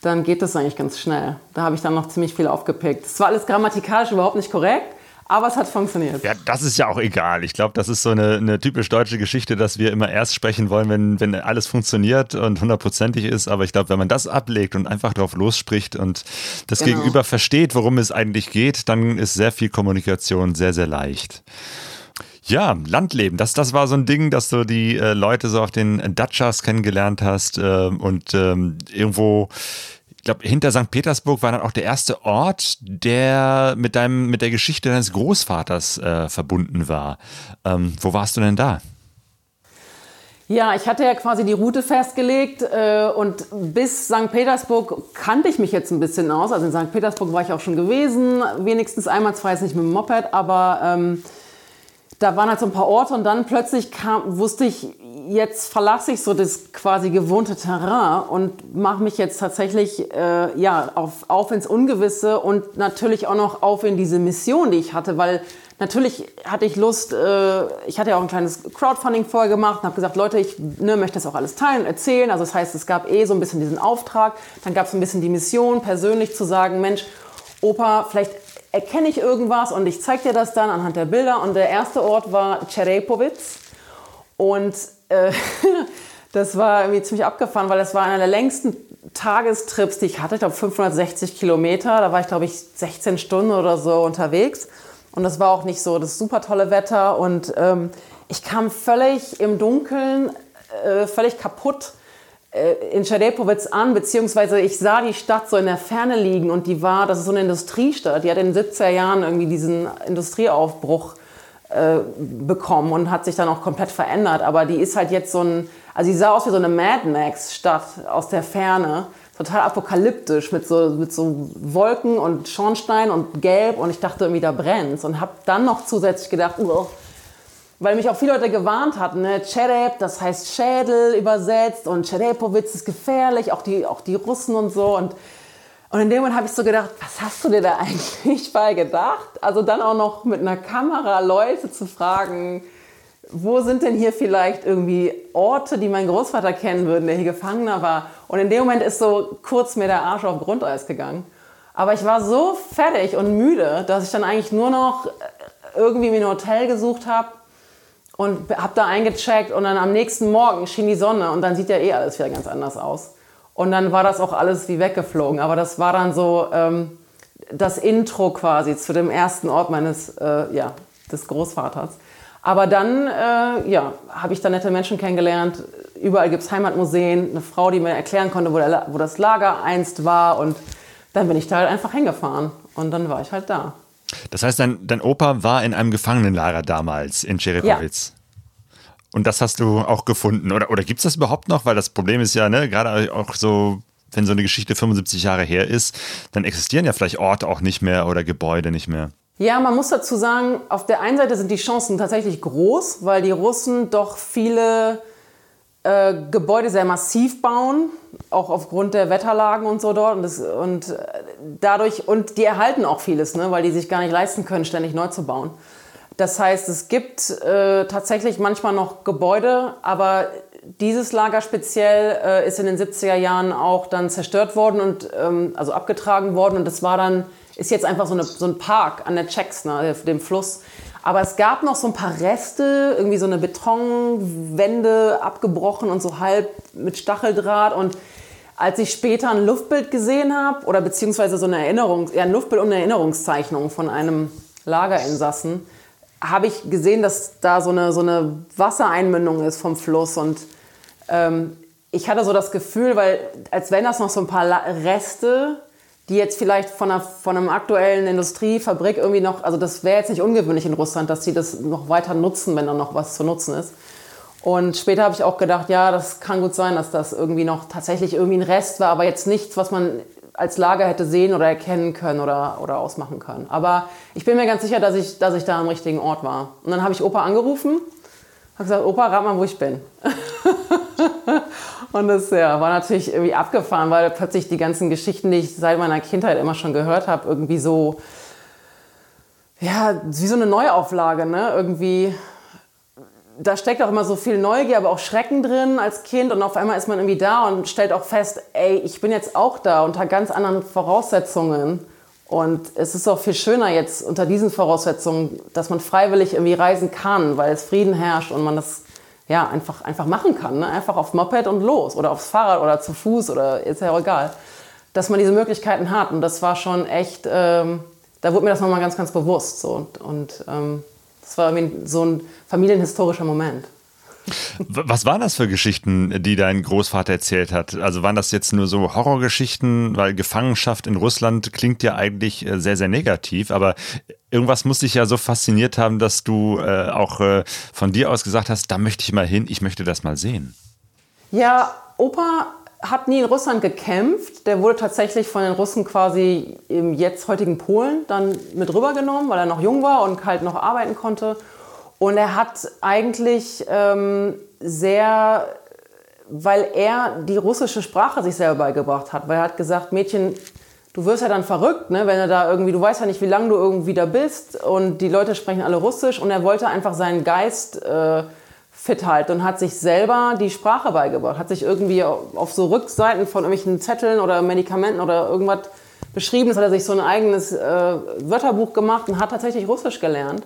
[SPEAKER 3] dann geht das eigentlich ganz schnell. Da habe ich dann noch ziemlich viel aufgepickt. Es war alles grammatikalisch überhaupt nicht korrekt, Aber es hat funktioniert.
[SPEAKER 1] Ja, das ist ja auch egal. Ich glaube, das ist so eine, eine, typisch deutsche Geschichte, dass wir immer erst sprechen wollen, wenn, wenn alles funktioniert und hundertprozentig ist. Aber ich glaube, wenn man das ablegt und einfach drauf losspricht und das genau. Gegenüber versteht, worum es eigentlich geht, dann ist sehr viel Kommunikation sehr, sehr leicht. Ja, Landleben, das, das war so ein Ding, dass du die äh, Leute so auf den Dutchers kennengelernt hast äh, und ähm, irgendwo ich glaube, hinter St. Petersburg war dann auch der erste Ort, der mit deinem, mit der Geschichte deines Großvaters äh, verbunden war. Ähm, wo warst du denn da?
[SPEAKER 3] Ja, ich hatte ja quasi die Route festgelegt äh, und bis St. Petersburg kannte ich mich jetzt ein bisschen aus. Also in St. Petersburg war ich auch schon gewesen, wenigstens einmal, zwar jetzt nicht mit dem Moped, aber ähm, da waren halt so ein paar Orte und dann plötzlich kam, wusste ich, jetzt verlasse ich so das quasi gewohnte Terrain und mache mich jetzt tatsächlich äh, ja, auf, auf ins Ungewisse und natürlich auch noch auf in diese Mission, die ich hatte, weil natürlich hatte ich Lust, äh, ich hatte ja auch ein kleines Crowdfunding vorher gemacht und habe gesagt, Leute, ich ne, möchte das auch alles teilen, erzählen. Also das heißt, es gab eh so ein bisschen diesen Auftrag, dann gab es ein bisschen die Mission, persönlich zu sagen, Mensch, Opa, vielleicht erkenne ich irgendwas und ich zeige dir das dann anhand der Bilder. Und der erste Ort war Cherepovitz. Und äh, das war irgendwie ziemlich abgefahren, weil das war einer der längsten Tagestrips, die ich hatte. Ich glaube 560 Kilometer. Da war ich, glaube ich, 16 Stunden oder so unterwegs. Und das war auch nicht so das super tolle Wetter. Und ähm, ich kam völlig im Dunkeln, äh, völlig kaputt in Schadepovic an, beziehungsweise ich sah die Stadt so in der Ferne liegen und die war, das ist so eine Industriestadt, die hat in den 70er Jahren irgendwie diesen Industrieaufbruch äh, bekommen und hat sich dann auch komplett verändert, aber die ist halt jetzt so ein, also sie sah aus wie so eine Mad Max-Stadt aus der Ferne, total apokalyptisch mit so, mit so Wolken und Schornstein und Gelb. Und ich dachte irgendwie, da brennt's. Und habe dann noch zusätzlich gedacht, oh, weil mich auch viele Leute gewarnt hatten, ne? Cherep, das heißt Schädel übersetzt und Cherepowitz ist gefährlich, auch die, auch die Russen und so. Und, und in dem Moment habe ich so gedacht, was hast du dir da eigentlich bei gedacht? Also dann auch noch mit einer Kamera Leute zu fragen, wo sind denn hier vielleicht irgendwie Orte, die mein Großvater kennen würde, der hier Gefangener war? Und in dem Moment ist so kurz mir der Arsch auf Grundeis gegangen. Aber ich war so fertig und müde, dass ich dann eigentlich nur noch irgendwie mir ein Hotel gesucht habe und habe da eingecheckt und dann am nächsten Morgen schien die Sonne und dann sieht ja eh alles wieder ganz anders aus. Und dann war das auch alles wie weggeflogen. Aber das war dann so ähm, das Intro quasi zu dem ersten Ort meines, äh, ja, des Großvaters. Aber dann, äh, ja, habe ich da nette Menschen kennengelernt. Überall gibt es Heimatmuseen, eine Frau, die mir erklären konnte, wo, der, wo das Lager einst war. Und dann bin ich da halt einfach hingefahren. Und dann war ich halt da.
[SPEAKER 1] Das heißt, dein, dein Opa war in einem Gefangenenlager damals in Cherepowitz. Ja. Und das hast du auch gefunden. Oder, oder gibt es das überhaupt noch? Weil das Problem ist ja, ne, gerade auch so, wenn so eine Geschichte 75 Jahre her ist, dann existieren ja vielleicht Orte auch nicht mehr oder Gebäude nicht mehr.
[SPEAKER 3] Ja, man muss dazu sagen, auf der einen Seite sind die Chancen tatsächlich groß, weil die Russen doch viele äh, Gebäude sehr massiv bauen, auch aufgrund der Wetterlagen und so dort. Und, das, und äh, dadurch, und die erhalten auch vieles, ne, weil die sich gar nicht leisten können, ständig neu zu bauen. Das heißt, es gibt äh, tatsächlich manchmal noch Gebäude, aber dieses Lager speziell äh, ist in den 70er Jahren auch dann zerstört worden und ähm, also abgetragen worden. Und das war dann, ist jetzt einfach so, eine, so ein Park an der Czechsna, dem Fluss. Aber es gab noch so ein paar Reste, irgendwie so eine Betonwände abgebrochen und so halb mit Stacheldraht. Und als ich später ein Luftbild gesehen habe, oder beziehungsweise so eine Erinnerung, ja, ein Luftbild und eine Erinnerungszeichnung von einem Lagerinsassen, habe ich gesehen, dass da so eine, so eine Wassereinmündung ist vom Fluss. Und ähm, ich hatte so das Gefühl, weil als wenn das noch so ein paar Reste, die jetzt vielleicht von, einer, von einem aktuellen Industriefabrik irgendwie noch, also das wäre jetzt nicht ungewöhnlich in Russland, dass sie das noch weiter nutzen, wenn da noch was zu nutzen ist. Und später habe ich auch gedacht, ja, das kann gut sein, dass das irgendwie noch tatsächlich irgendwie ein Rest war, aber jetzt nichts, was man als Lager hätte sehen oder erkennen können oder, oder ausmachen können. Aber ich bin mir ganz sicher, dass ich, dass ich da am richtigen Ort war. Und dann habe ich Opa angerufen, habe gesagt, Opa, rat mal, wo ich bin. und das ja, war natürlich irgendwie abgefahren, weil plötzlich die ganzen Geschichten, die ich seit meiner Kindheit immer schon gehört habe, irgendwie so, ja, wie so eine Neuauflage, ne? Irgendwie da steckt auch immer so viel Neugier, aber auch Schrecken drin als Kind. Und auf einmal ist man irgendwie da und stellt auch fest, ey, ich bin jetzt auch da unter ganz anderen Voraussetzungen. Und es ist auch viel schöner jetzt unter diesen Voraussetzungen, dass man freiwillig irgendwie reisen kann, weil es Frieden herrscht und man das ja, einfach, einfach machen kann. Ne? Einfach aufs Moped und los oder aufs Fahrrad oder zu Fuß oder ist ja auch egal. Dass man diese Möglichkeiten hat. Und das war schon echt, ähm, da wurde mir das nochmal ganz, ganz bewusst. So. Und, und ähm, das war so ein familienhistorischer Moment.
[SPEAKER 1] Was waren das für Geschichten, die dein Großvater erzählt hat? Also waren das jetzt nur so Horrorgeschichten, weil Gefangenschaft in Russland klingt ja eigentlich äh, sehr, sehr negativ, aber irgendwas muss dich ja so fasziniert haben, dass du äh, auch äh, von dir aus gesagt hast, da möchte ich mal hin, ich möchte das mal sehen.
[SPEAKER 3] Ja, Opa hat nie in Russland gekämpft. Der wurde tatsächlich von den Russen quasi im jetzt heutigen Polen dann mit rübergenommen, weil er noch jung war und halt noch arbeiten konnte. Und er hat eigentlich ähm, sehr, weil er die russische Sprache sich selber beigebracht hat, weil er hat gesagt, Mädchen, du wirst ja dann verrückt, ne, wenn du da irgendwie, du weißt ja nicht, wie lange du irgendwie da bist und die Leute sprechen alle Russisch und er wollte einfach seinen Geist äh, fit halten und hat sich selber die Sprache beigebracht, hat sich irgendwie auf so Rückseiten von irgendwelchen Zetteln oder Medikamenten oder irgendwas beschrieben, das hat er sich so ein eigenes äh, Wörterbuch gemacht und hat tatsächlich Russisch gelernt.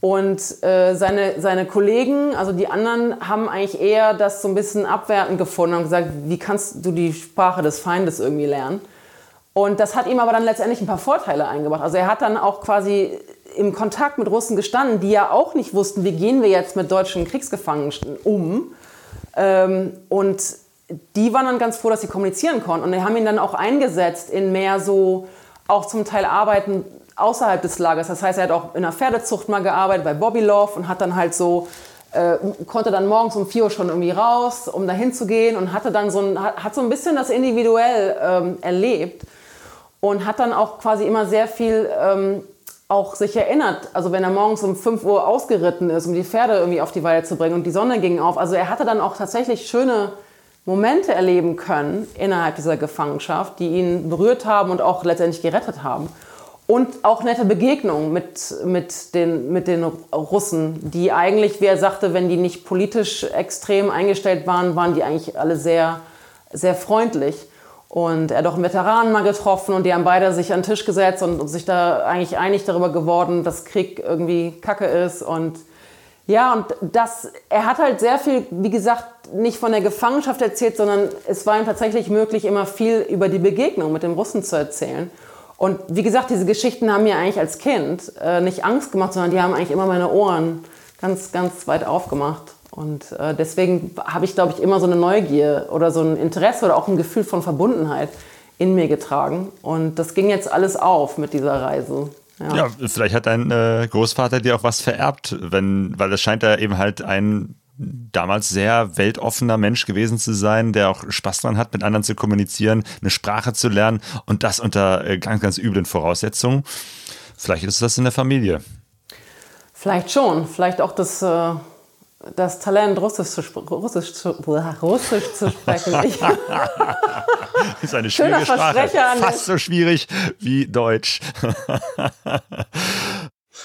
[SPEAKER 3] Und äh, seine, seine Kollegen, also die anderen, haben eigentlich eher das so ein bisschen abwertend gefunden und gesagt, wie kannst du die Sprache des Feindes irgendwie lernen? Und das hat ihm aber dann letztendlich ein paar Vorteile eingebracht. Also er hat dann auch quasi im Kontakt mit Russen gestanden, die ja auch nicht wussten, wie gehen wir jetzt mit deutschen Kriegsgefangenen um. Ähm, und die waren dann ganz froh, dass sie kommunizieren konnten. Und die haben ihn dann auch eingesetzt in mehr so, auch zum Teil Arbeiten außerhalb des Lagers. Das heißt, er hat auch in der Pferdezucht mal gearbeitet bei Bobby Love und hat dann halt so, äh, konnte dann morgens um 4 Uhr schon irgendwie raus, um dahin zu gehen und hatte dann so ein, hat, so ein bisschen das individuell ähm, erlebt und hat dann auch quasi immer sehr viel ähm, auch sich erinnert. Also wenn er morgens um 5 Uhr ausgeritten ist, um die Pferde irgendwie auf die Weide zu bringen und die Sonne ging auf. Also er hatte dann auch tatsächlich schöne Momente erleben können innerhalb dieser Gefangenschaft, die ihn berührt haben und auch letztendlich gerettet haben. Und auch nette Begegnungen mit, mit, den, mit den Russen, die eigentlich, wie er sagte, wenn die nicht politisch extrem eingestellt waren, waren die eigentlich alle sehr, sehr freundlich. Und er hat auch einen Veteranen mal getroffen und die haben beide sich an den Tisch gesetzt und, und sich da eigentlich einig darüber geworden, dass Krieg irgendwie Kacke ist. Und ja, und das, er hat halt sehr viel, wie gesagt, nicht von der Gefangenschaft erzählt, sondern es war ihm tatsächlich möglich, immer viel über die Begegnung mit dem Russen zu erzählen. Und wie gesagt, diese Geschichten haben mir eigentlich als Kind äh, nicht Angst gemacht, sondern die haben eigentlich immer meine Ohren ganz, ganz weit aufgemacht. Und äh, deswegen habe ich, glaube ich, immer so eine Neugier oder so ein Interesse oder auch ein Gefühl von Verbundenheit in mir getragen. Und das ging jetzt alles auf mit dieser Reise.
[SPEAKER 1] Ja, ja vielleicht hat dein äh, Großvater dir auch was vererbt, wenn, weil das scheint ja eben halt ein damals sehr weltoffener Mensch gewesen zu sein, der auch Spaß daran hat, mit anderen zu kommunizieren, eine Sprache zu lernen und das unter äh, ganz, ganz üblen Voraussetzungen. Vielleicht ist das in der Familie.
[SPEAKER 3] Vielleicht schon. Vielleicht auch das, äh, das Talent, Russisch zu, Russisch zu, Russisch zu sprechen. das
[SPEAKER 1] ist eine schwierige Sprache. Fast so schwierig wie Deutsch.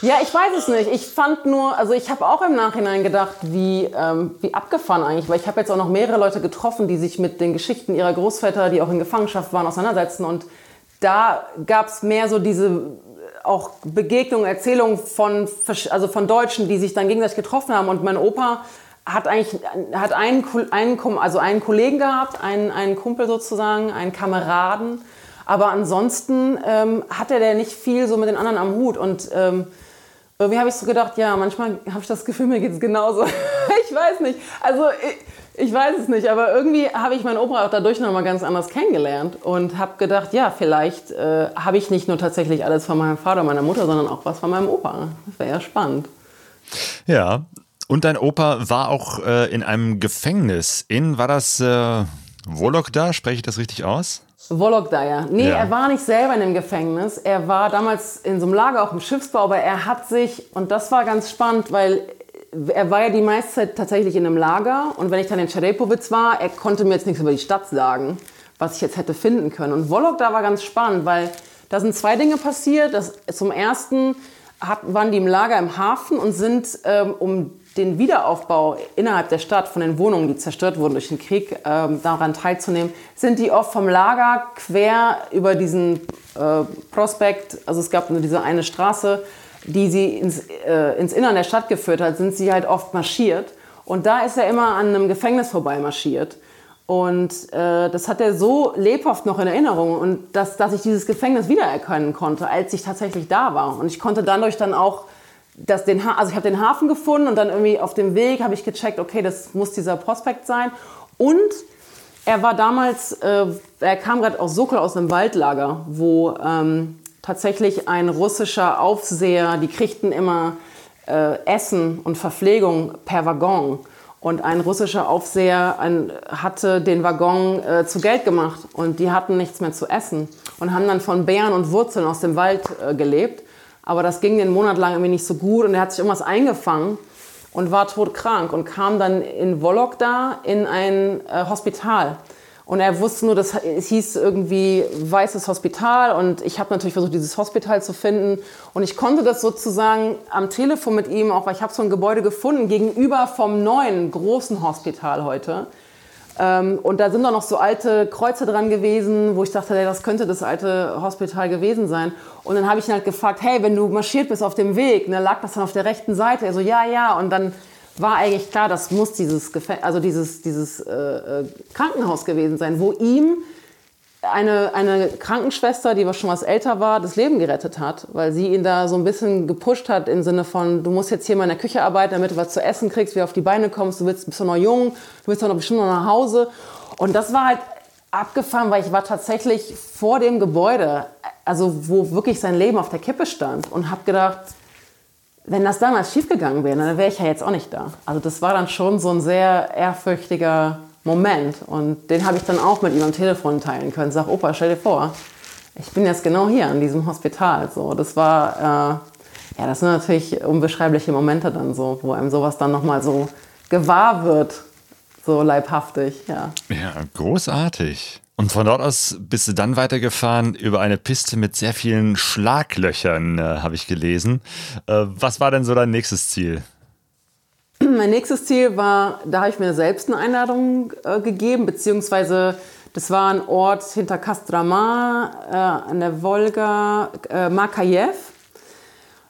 [SPEAKER 3] Ja, ich weiß es nicht. Ich fand nur, also ich habe auch im Nachhinein gedacht, wie, ähm, wie abgefahren eigentlich, weil ich habe jetzt auch noch mehrere Leute getroffen, die sich mit den Geschichten ihrer Großväter, die auch in Gefangenschaft waren, auseinandersetzen. Und da gab es mehr so diese äh, auch Begegnungen, Erzählungen von, also von Deutschen, die sich dann gegenseitig getroffen haben. Und mein Opa hat eigentlich hat einen, einen, also einen Kollegen gehabt, einen, einen Kumpel sozusagen, einen Kameraden. Aber ansonsten ähm, hatte der nicht viel so mit den anderen am Hut. Und ähm, irgendwie habe ich so gedacht, ja, manchmal habe ich das Gefühl, mir geht es genauso. ich weiß nicht. Also ich, ich, weiß es nicht, aber irgendwie habe ich meinen Opa auch dadurch nochmal ganz anders kennengelernt und habe gedacht, ja, vielleicht äh, habe ich nicht nur tatsächlich alles von meinem Vater und meiner Mutter, sondern auch was von meinem Opa. Das wäre ja spannend.
[SPEAKER 1] Ja, und dein Opa war auch äh, in einem Gefängnis. In, war das äh, Wologda? Spreche ich das richtig aus?
[SPEAKER 3] Vologdaya. Nee, ja. er war nicht selber in dem Gefängnis. Er war damals in so einem Lager auch im Schiffsbau, aber er hat sich, und das war ganz spannend, weil er war ja die meiste Zeit tatsächlich in einem Lager. Und wenn ich dann in Czerepowitz war, er konnte mir jetzt nichts über die Stadt sagen, was ich jetzt hätte finden können. Und Vologda war ganz spannend, weil da sind zwei Dinge passiert. Das, zum ersten hat, waren die im Lager im Hafen und sind ähm, um den Wiederaufbau innerhalb der Stadt von den Wohnungen, die zerstört wurden durch den Krieg, ähm, daran teilzunehmen, sind die oft vom Lager quer über diesen äh, Prospekt, also es gab nur diese eine Straße, die sie ins, äh, ins Innern der Stadt geführt hat, sind sie halt oft marschiert. Und da ist er immer an einem Gefängnis vorbei marschiert. Und äh, das hat er so lebhaft noch in Erinnerung und dass, dass ich dieses Gefängnis wiedererkennen konnte, als ich tatsächlich da war. Und ich konnte dadurch dann auch das, den, also ich habe den Hafen gefunden und dann irgendwie auf dem Weg habe ich gecheckt, okay, das muss dieser Prospekt sein. Und er war damals, äh, er kam gerade aus Sokol aus einem Waldlager, wo ähm, tatsächlich ein russischer Aufseher, die kriegten immer äh, Essen und Verpflegung per Waggon. Und ein russischer Aufseher ein, hatte den Waggon äh, zu Geld gemacht und die hatten nichts mehr zu essen und haben dann von Beeren und Wurzeln aus dem Wald äh, gelebt. Aber das ging den Monat lang irgendwie nicht so gut und er hat sich irgendwas eingefangen und war todkrank und kam dann in Wologda in ein äh, Hospital. Und er wusste nur, dass es hieß irgendwie Weißes Hospital und ich habe natürlich versucht, dieses Hospital zu finden. Und ich konnte das sozusagen am Telefon mit ihm, auch weil ich habe so ein Gebäude gefunden, gegenüber vom neuen großen Hospital heute. Ähm, und da sind doch noch so alte Kreuze dran gewesen, wo ich dachte, das könnte das alte Hospital gewesen sein. Und dann habe ich ihn halt gefragt, hey, wenn du marschiert bist auf dem Weg, ne, lag das dann auf der rechten Seite? Er so, ja, ja. Und dann war eigentlich klar, das muss dieses, Gefä also dieses, dieses äh, äh, Krankenhaus gewesen sein, wo ihm eine, eine Krankenschwester, die schon was älter war, das Leben gerettet hat, weil sie ihn da so ein bisschen gepusht hat im Sinne von, du musst jetzt hier mal in der Küche arbeiten, damit du was zu essen kriegst, wieder auf die Beine kommst, du bist, bist noch jung, du willst doch noch bestimmt noch nach Hause. Und das war halt abgefahren, weil ich war tatsächlich vor dem Gebäude, also wo wirklich sein Leben auf der Kippe stand und habe gedacht, wenn das damals schiefgegangen wäre, dann wäre ich ja jetzt auch nicht da. Also das war dann schon so ein sehr ehrfürchtiger Moment und den habe ich dann auch mit ihm am Telefon teilen können. Sag, Opa, stell dir vor, ich bin jetzt genau hier an diesem Hospital. So, das war, äh, ja, das sind natürlich unbeschreibliche Momente dann so, wo einem sowas dann nochmal so gewahr wird, so leibhaftig, ja.
[SPEAKER 1] Ja, großartig. Und von dort aus bist du dann weitergefahren über eine Piste mit sehr vielen Schlaglöchern, äh, habe ich gelesen. Äh, was war denn so dein nächstes Ziel?
[SPEAKER 3] Mein nächstes Ziel war, da habe ich mir selbst eine Einladung äh, gegeben, beziehungsweise das war ein Ort hinter Kastrama äh, an der Wolga, äh, Makajew.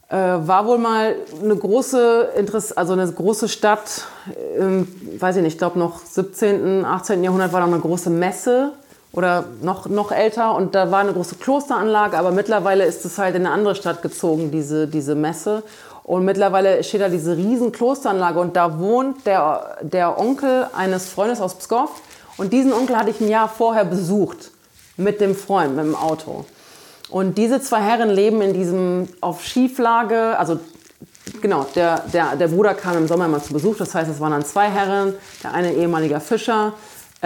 [SPEAKER 3] Äh, war wohl mal eine große, also eine große Stadt, ähm, weiß ich nicht, ich glaube noch 17., 18. Jahrhundert war da eine große Messe oder noch, noch älter und da war eine große Klosteranlage, aber mittlerweile ist es halt in eine andere Stadt gezogen, diese, diese Messe. Und mittlerweile steht da diese riesen Klosteranlage und da wohnt der, der Onkel eines Freundes aus Pskov. Und diesen Onkel hatte ich ein Jahr vorher besucht mit dem Freund, mit dem Auto. Und diese zwei Herren leben in diesem auf Schieflage, also genau, der, der, der Bruder kam im Sommer mal zu Besuch, das heißt, es waren dann zwei Herren, der eine ehemaliger Fischer,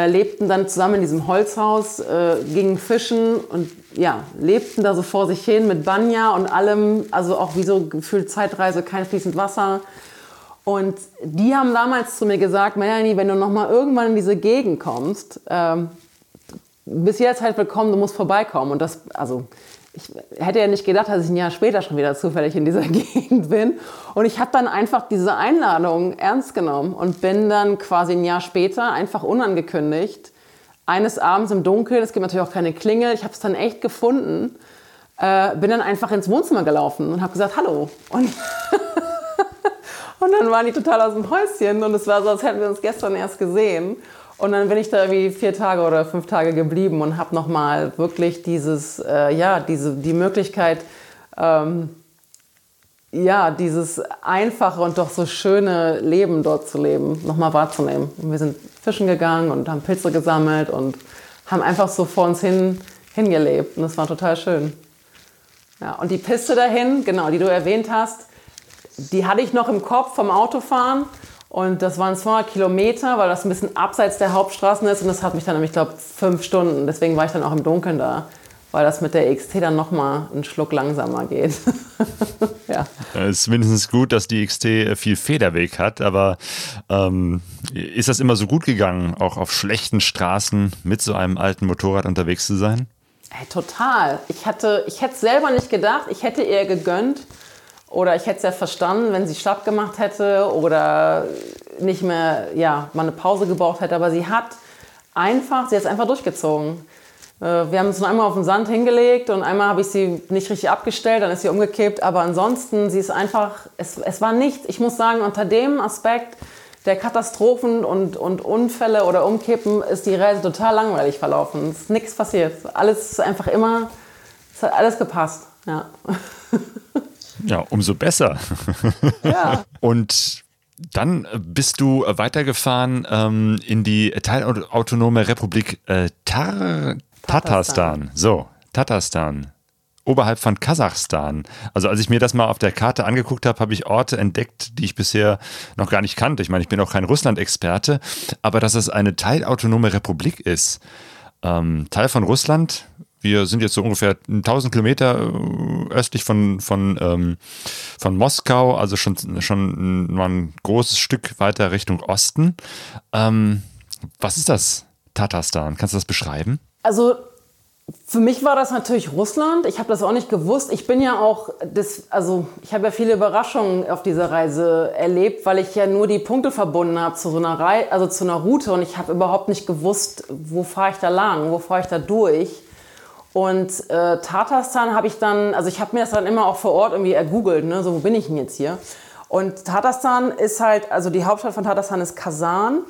[SPEAKER 3] lebten dann zusammen in diesem Holzhaus, äh, gingen fischen und ja, lebten da so vor sich hin mit Banja und allem, also auch wie so gefühlt Zeitreise, kein fließend Wasser. Und die haben damals zu mir gesagt, Melanie, wenn du noch mal irgendwann in diese Gegend kommst, ähm, bis jederzeit willkommen, du musst vorbeikommen. Und das, also ich hätte ja nicht gedacht, dass ich ein Jahr später schon wieder zufällig in dieser Gegend bin. Und ich habe dann einfach diese Einladung ernst genommen und bin dann quasi ein Jahr später einfach unangekündigt eines Abends im Dunkeln, es gibt natürlich auch keine Klingel, ich habe es dann echt gefunden, äh, bin dann einfach ins Wohnzimmer gelaufen und habe gesagt, hallo. Und, und dann waren die total aus dem Häuschen und es war so, als hätten wir uns gestern erst gesehen. Und dann bin ich da irgendwie vier Tage oder fünf Tage geblieben und habe nochmal wirklich dieses, äh, ja, diese, die Möglichkeit, ähm, ja, dieses einfache und doch so schöne Leben dort zu leben, nochmal wahrzunehmen. Und wir sind fischen gegangen und haben Pilze gesammelt und haben einfach so vor uns hin hingelebt. Und das war total schön. Ja, und die Piste dahin, genau, die du erwähnt hast, die hatte ich noch im Kopf vom Autofahren. Und das waren 200 Kilometer, weil das ein bisschen abseits der Hauptstraßen ist. Und das hat mich dann, ich glaube, fünf Stunden. Deswegen war ich dann auch im Dunkeln da, weil das mit der XT dann nochmal einen Schluck langsamer geht.
[SPEAKER 1] ja. Es ist mindestens gut, dass die XT äh, viel Federweg hat. Aber ähm, ist das immer so gut gegangen, auch auf schlechten Straßen mit so einem alten Motorrad unterwegs zu sein?
[SPEAKER 3] Hey, total. Ich, hatte, ich hätte es selber nicht gedacht. Ich hätte eher gegönnt, Oder ich hätte es ja verstanden, wenn sie schlapp gemacht hätte oder nicht mehr, ja, mal eine Pause gebraucht hätte. Aber sie hat einfach, sie hat es einfach durchgezogen. Äh, wir haben uns nur einmal auf den Sand hingelegt und einmal habe ich sie nicht richtig abgestellt, dann ist sie umgekippt. Aber ansonsten, sie ist einfach, es, es war nichts. Ich muss sagen, unter dem Aspekt der Katastrophen und, und Unfälle oder Umkippen ist die Reise total langweilig verlaufen. Es ist nichts passiert. Alles ist einfach immer, es hat alles gepasst. Ja.
[SPEAKER 1] Ja, umso besser.
[SPEAKER 3] Ja.
[SPEAKER 1] Und dann bist du weitergefahren ähm, in die teilautonome Republik äh, Tar Tatarstan. So, Tatarstan. Oberhalb von Kasachstan. Also als ich mir das mal auf der Karte angeguckt habe, habe ich Orte entdeckt, die ich bisher noch gar nicht kannte. Ich meine, ich bin auch kein Russland-Experte, aber dass es eine teilautonome Republik ist, ähm, Teil von Russland, wir sind jetzt so ungefähr 1000 Kilometer äh, östlich von, von, ähm, von Moskau, also schon, schon mal ein großes Stück weiter Richtung Osten. Ähm, was ist das, Tatarstan? Kannst du das beschreiben?
[SPEAKER 3] Also für mich war das natürlich Russland. Ich habe das auch nicht gewusst. Ich bin ja auch, das, also ich habe ja viele Überraschungen auf dieser Reise erlebt, weil ich ja nur die Punkte verbunden habe zu so einer Reise, also zu einer Route und ich habe überhaupt nicht gewusst, wo fahre ich da lang, wo fahre ich da durch. Und äh, Tatarstan habe ich dann, also ich habe mir das dann immer auch vor Ort irgendwie ergoogelt, ne? so wo bin ich denn jetzt hier? Und Tatarstan ist halt, also die Hauptstadt von Tatarstan ist Kasan.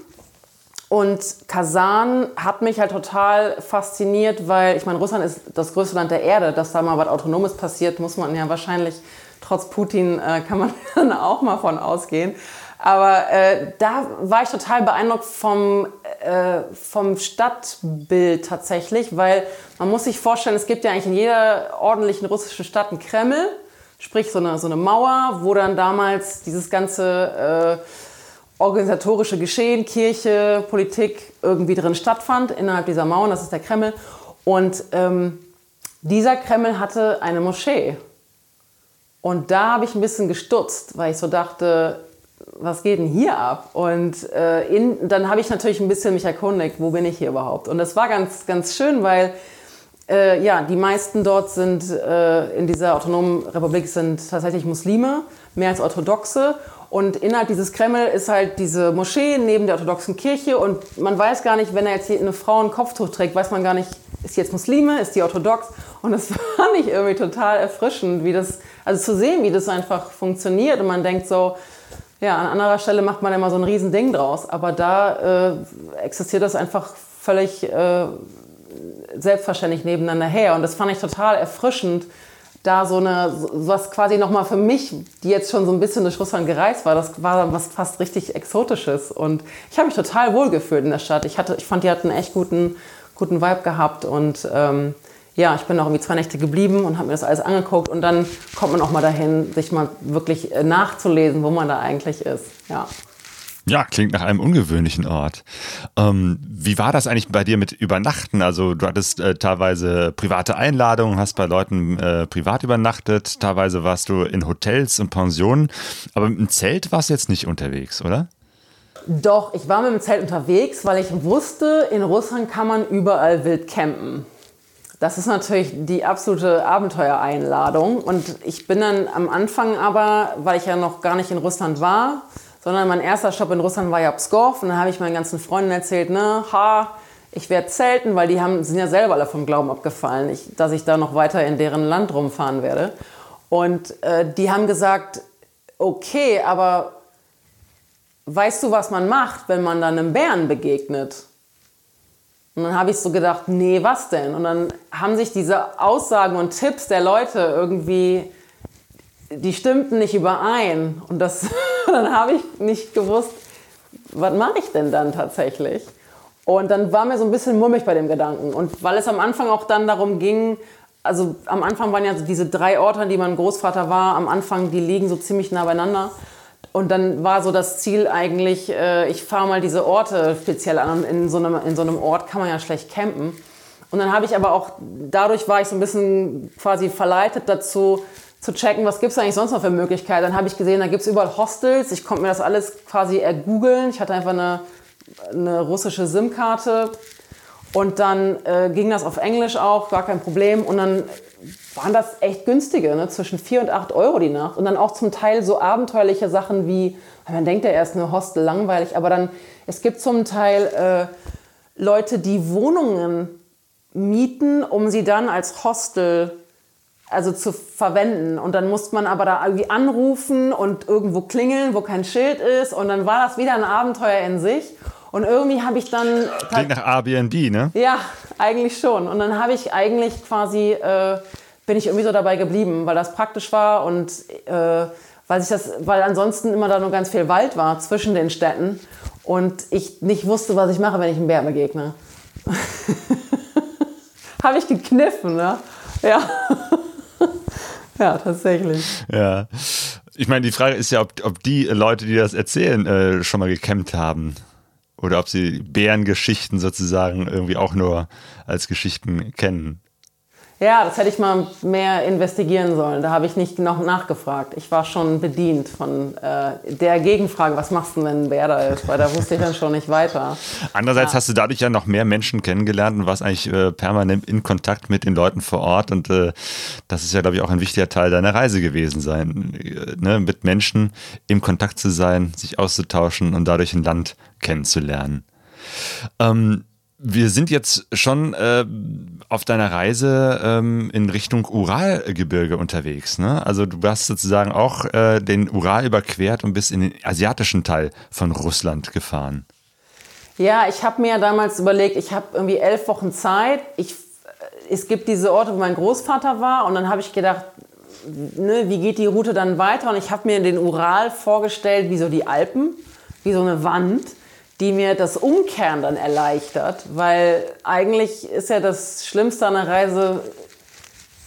[SPEAKER 3] Und Kasan hat mich halt total fasziniert, weil ich meine, Russland ist das größte Land der Erde. Dass da mal was Autonomes passiert, muss man ja wahrscheinlich, trotz Putin, äh, kann man dann auch mal von ausgehen. Aber äh, da war ich total beeindruckt vom, äh, vom Stadtbild tatsächlich, weil man muss sich vorstellen, es gibt ja eigentlich in jeder ordentlichen russischen Stadt einen Kreml, sprich so eine, so eine Mauer, wo dann damals dieses ganze äh, organisatorische Geschehen, Kirche, Politik irgendwie drin stattfand, innerhalb dieser Mauern, das ist der Kreml. Und ähm, dieser Kreml hatte eine Moschee. Und da habe ich ein bisschen gestutzt, weil ich so dachte, was geht denn hier ab? Und äh, in, dann habe ich natürlich ein bisschen mich erkundigt, wo bin ich hier überhaupt? Und das war ganz, ganz schön, weil äh, ja, die meisten dort sind äh, in dieser autonomen Republik sind tatsächlich Muslime, mehr als Orthodoxe. Und innerhalb dieses Kreml ist halt diese Moschee neben der orthodoxen Kirche. Und man weiß gar nicht, wenn er jetzt eine Frau ein Kopftuch trägt, weiß man gar nicht, ist die jetzt Muslime, ist die orthodox? Und das fand ich irgendwie total erfrischend, wie das, also zu sehen, wie das einfach funktioniert. Und man denkt so, ja, an anderer Stelle macht man immer so ein Riesending draus, aber da äh, existiert das einfach völlig äh, selbstverständlich nebeneinander her. Und das fand ich total erfrischend, da so eine, was quasi nochmal für mich, die jetzt schon so ein bisschen durch Russland gereist war, das war dann was fast richtig Exotisches. Und ich habe mich total wohlgefühlt in der Stadt. Ich, hatte, ich fand, die hatten einen echt guten, guten Vibe gehabt und ähm, ja, ich bin noch irgendwie zwei Nächte geblieben und habe mir das alles angeguckt und dann kommt man auch mal dahin, sich mal wirklich äh, nachzulesen, wo man da eigentlich ist. Ja.
[SPEAKER 1] Ja, klingt nach einem ungewöhnlichen Ort. Ähm, wie war das eigentlich bei dir mit Übernachten? Also du hattest äh, teilweise private Einladungen, hast bei Leuten äh, privat übernachtet, teilweise warst du in Hotels und Pensionen, aber mit dem Zelt warst du jetzt nicht unterwegs, oder?
[SPEAKER 3] Doch, ich war mit dem Zelt unterwegs, weil ich wusste, in Russland kann man überall wild campen. Das ist natürlich die absolute Abenteuereinladung. Und ich bin dann am Anfang aber, weil ich ja noch gar nicht in Russland war, sondern mein erster Stopp in Russland war ja Pskov. Und dann habe ich meinen ganzen Freunden erzählt, ne, ha, ich werde zelten, weil die haben, sind ja selber alle vom Glauben abgefallen, ich, dass ich da noch weiter in deren Land rumfahren werde. Und äh, die haben gesagt, okay, aber weißt du, was man macht, wenn man dann einem Bären begegnet? Und dann habe ich so gedacht, nee, was denn? Und dann haben sich diese Aussagen und Tipps der Leute irgendwie, die stimmten nicht überein. Und das, dann habe ich nicht gewusst, was mache ich denn dann tatsächlich? Und dann war mir so ein bisschen mummig bei dem Gedanken. Und weil es am Anfang auch dann darum ging, also am Anfang waren ja diese drei Orte, an die mein Großvater war, am Anfang, die liegen so ziemlich nah beieinander. Und dann war so das Ziel eigentlich, äh, ich fahre mal diese Orte speziell an. In so, einem, in so einem Ort kann man ja schlecht campen. Und dann habe ich aber auch, dadurch war ich so ein bisschen quasi verleitet dazu, zu checken, was gibt es eigentlich sonst noch für Möglichkeiten. Dann habe ich gesehen, da gibt es überall Hostels. Ich konnte mir das alles quasi ergoogeln. Ich hatte einfach eine, eine russische SIM-Karte. Und dann äh, ging das auf Englisch auch, gar kein Problem. Und dann waren das echt günstige, ne? zwischen 4 und 8 Euro die Nacht. Und dann auch zum Teil so abenteuerliche Sachen wie, man denkt ja erst eine Hostel langweilig, aber dann, es gibt zum Teil äh, Leute, die Wohnungen mieten, um sie dann als Hostel also zu verwenden. Und dann muss man aber da irgendwie anrufen und irgendwo klingeln, wo kein Schild ist. Und dann war das wieder ein Abenteuer in sich. Und irgendwie habe ich dann.
[SPEAKER 1] Klingt nach Airbnb, ne?
[SPEAKER 3] Ja, eigentlich schon. Und dann habe ich eigentlich quasi, äh, bin ich irgendwie so dabei geblieben, weil das praktisch war und äh, weil, sich das, weil ansonsten immer da nur ganz viel Wald war zwischen den Städten und ich nicht wusste, was ich mache, wenn ich einem Bär begegne. habe ich gekniffen, ne? Ja. ja, tatsächlich.
[SPEAKER 1] Ja. Ich meine, die Frage ist ja, ob, ob die Leute, die das erzählen, äh, schon mal gekämmt haben. Oder ob sie Bärengeschichten sozusagen irgendwie auch nur als Geschichten kennen.
[SPEAKER 3] Ja, das hätte ich mal mehr investigieren sollen. Da habe ich nicht noch nachgefragt. Ich war schon bedient von äh, der Gegenfrage, was machst du, wenn ein Bär da ist? Weil da wusste ich dann schon nicht weiter.
[SPEAKER 1] Andererseits ja. hast du dadurch ja noch mehr Menschen kennengelernt und warst eigentlich äh, permanent in Kontakt mit den Leuten vor Ort. Und äh, das ist ja, glaube ich, auch ein wichtiger Teil deiner Reise gewesen sein. Äh, ne? Mit Menschen im Kontakt zu sein, sich auszutauschen und dadurch ein Land kennenzulernen. Ähm, wir sind jetzt schon äh, auf deiner Reise ähm, in Richtung Uralgebirge unterwegs. Ne? Also du hast sozusagen auch äh, den Ural überquert und bist in den asiatischen Teil von Russland gefahren.
[SPEAKER 3] Ja, ich habe mir damals überlegt, ich habe irgendwie elf Wochen Zeit. Ich, äh, es gibt diese Orte, wo mein Großvater war und dann habe ich gedacht, ne, wie geht die Route dann weiter? Und ich habe mir den Ural vorgestellt wie so die Alpen, wie so eine Wand die mir das Umkehren dann erleichtert, weil eigentlich ist ja das Schlimmste an der Reise,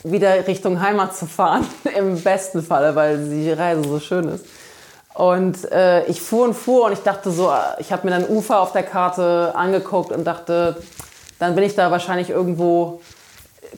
[SPEAKER 3] wieder Richtung Heimat zu fahren, im besten Falle, weil die Reise so schön ist. Und äh, ich fuhr und fuhr und ich dachte so, ich habe mir dann Ufer auf der Karte angeguckt und dachte, dann bin ich da wahrscheinlich irgendwo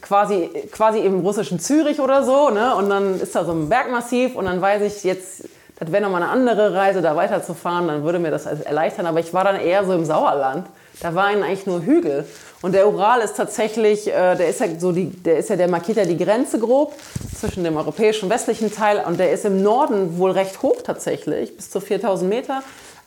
[SPEAKER 3] quasi, quasi im russischen Zürich oder so, ne? Und dann ist da so ein Bergmassiv und dann weiß ich jetzt, das wäre nochmal eine andere Reise, da weiterzufahren, dann würde mir das erleichtern. Aber ich war dann eher so im Sauerland. Da waren eigentlich nur Hügel. Und der Ural ist tatsächlich, äh, der ist ja so die, der ist ja, der markiert ja die Grenze grob zwischen dem europäischen westlichen Teil und der ist im Norden wohl recht hoch tatsächlich, bis zu 4000 Meter.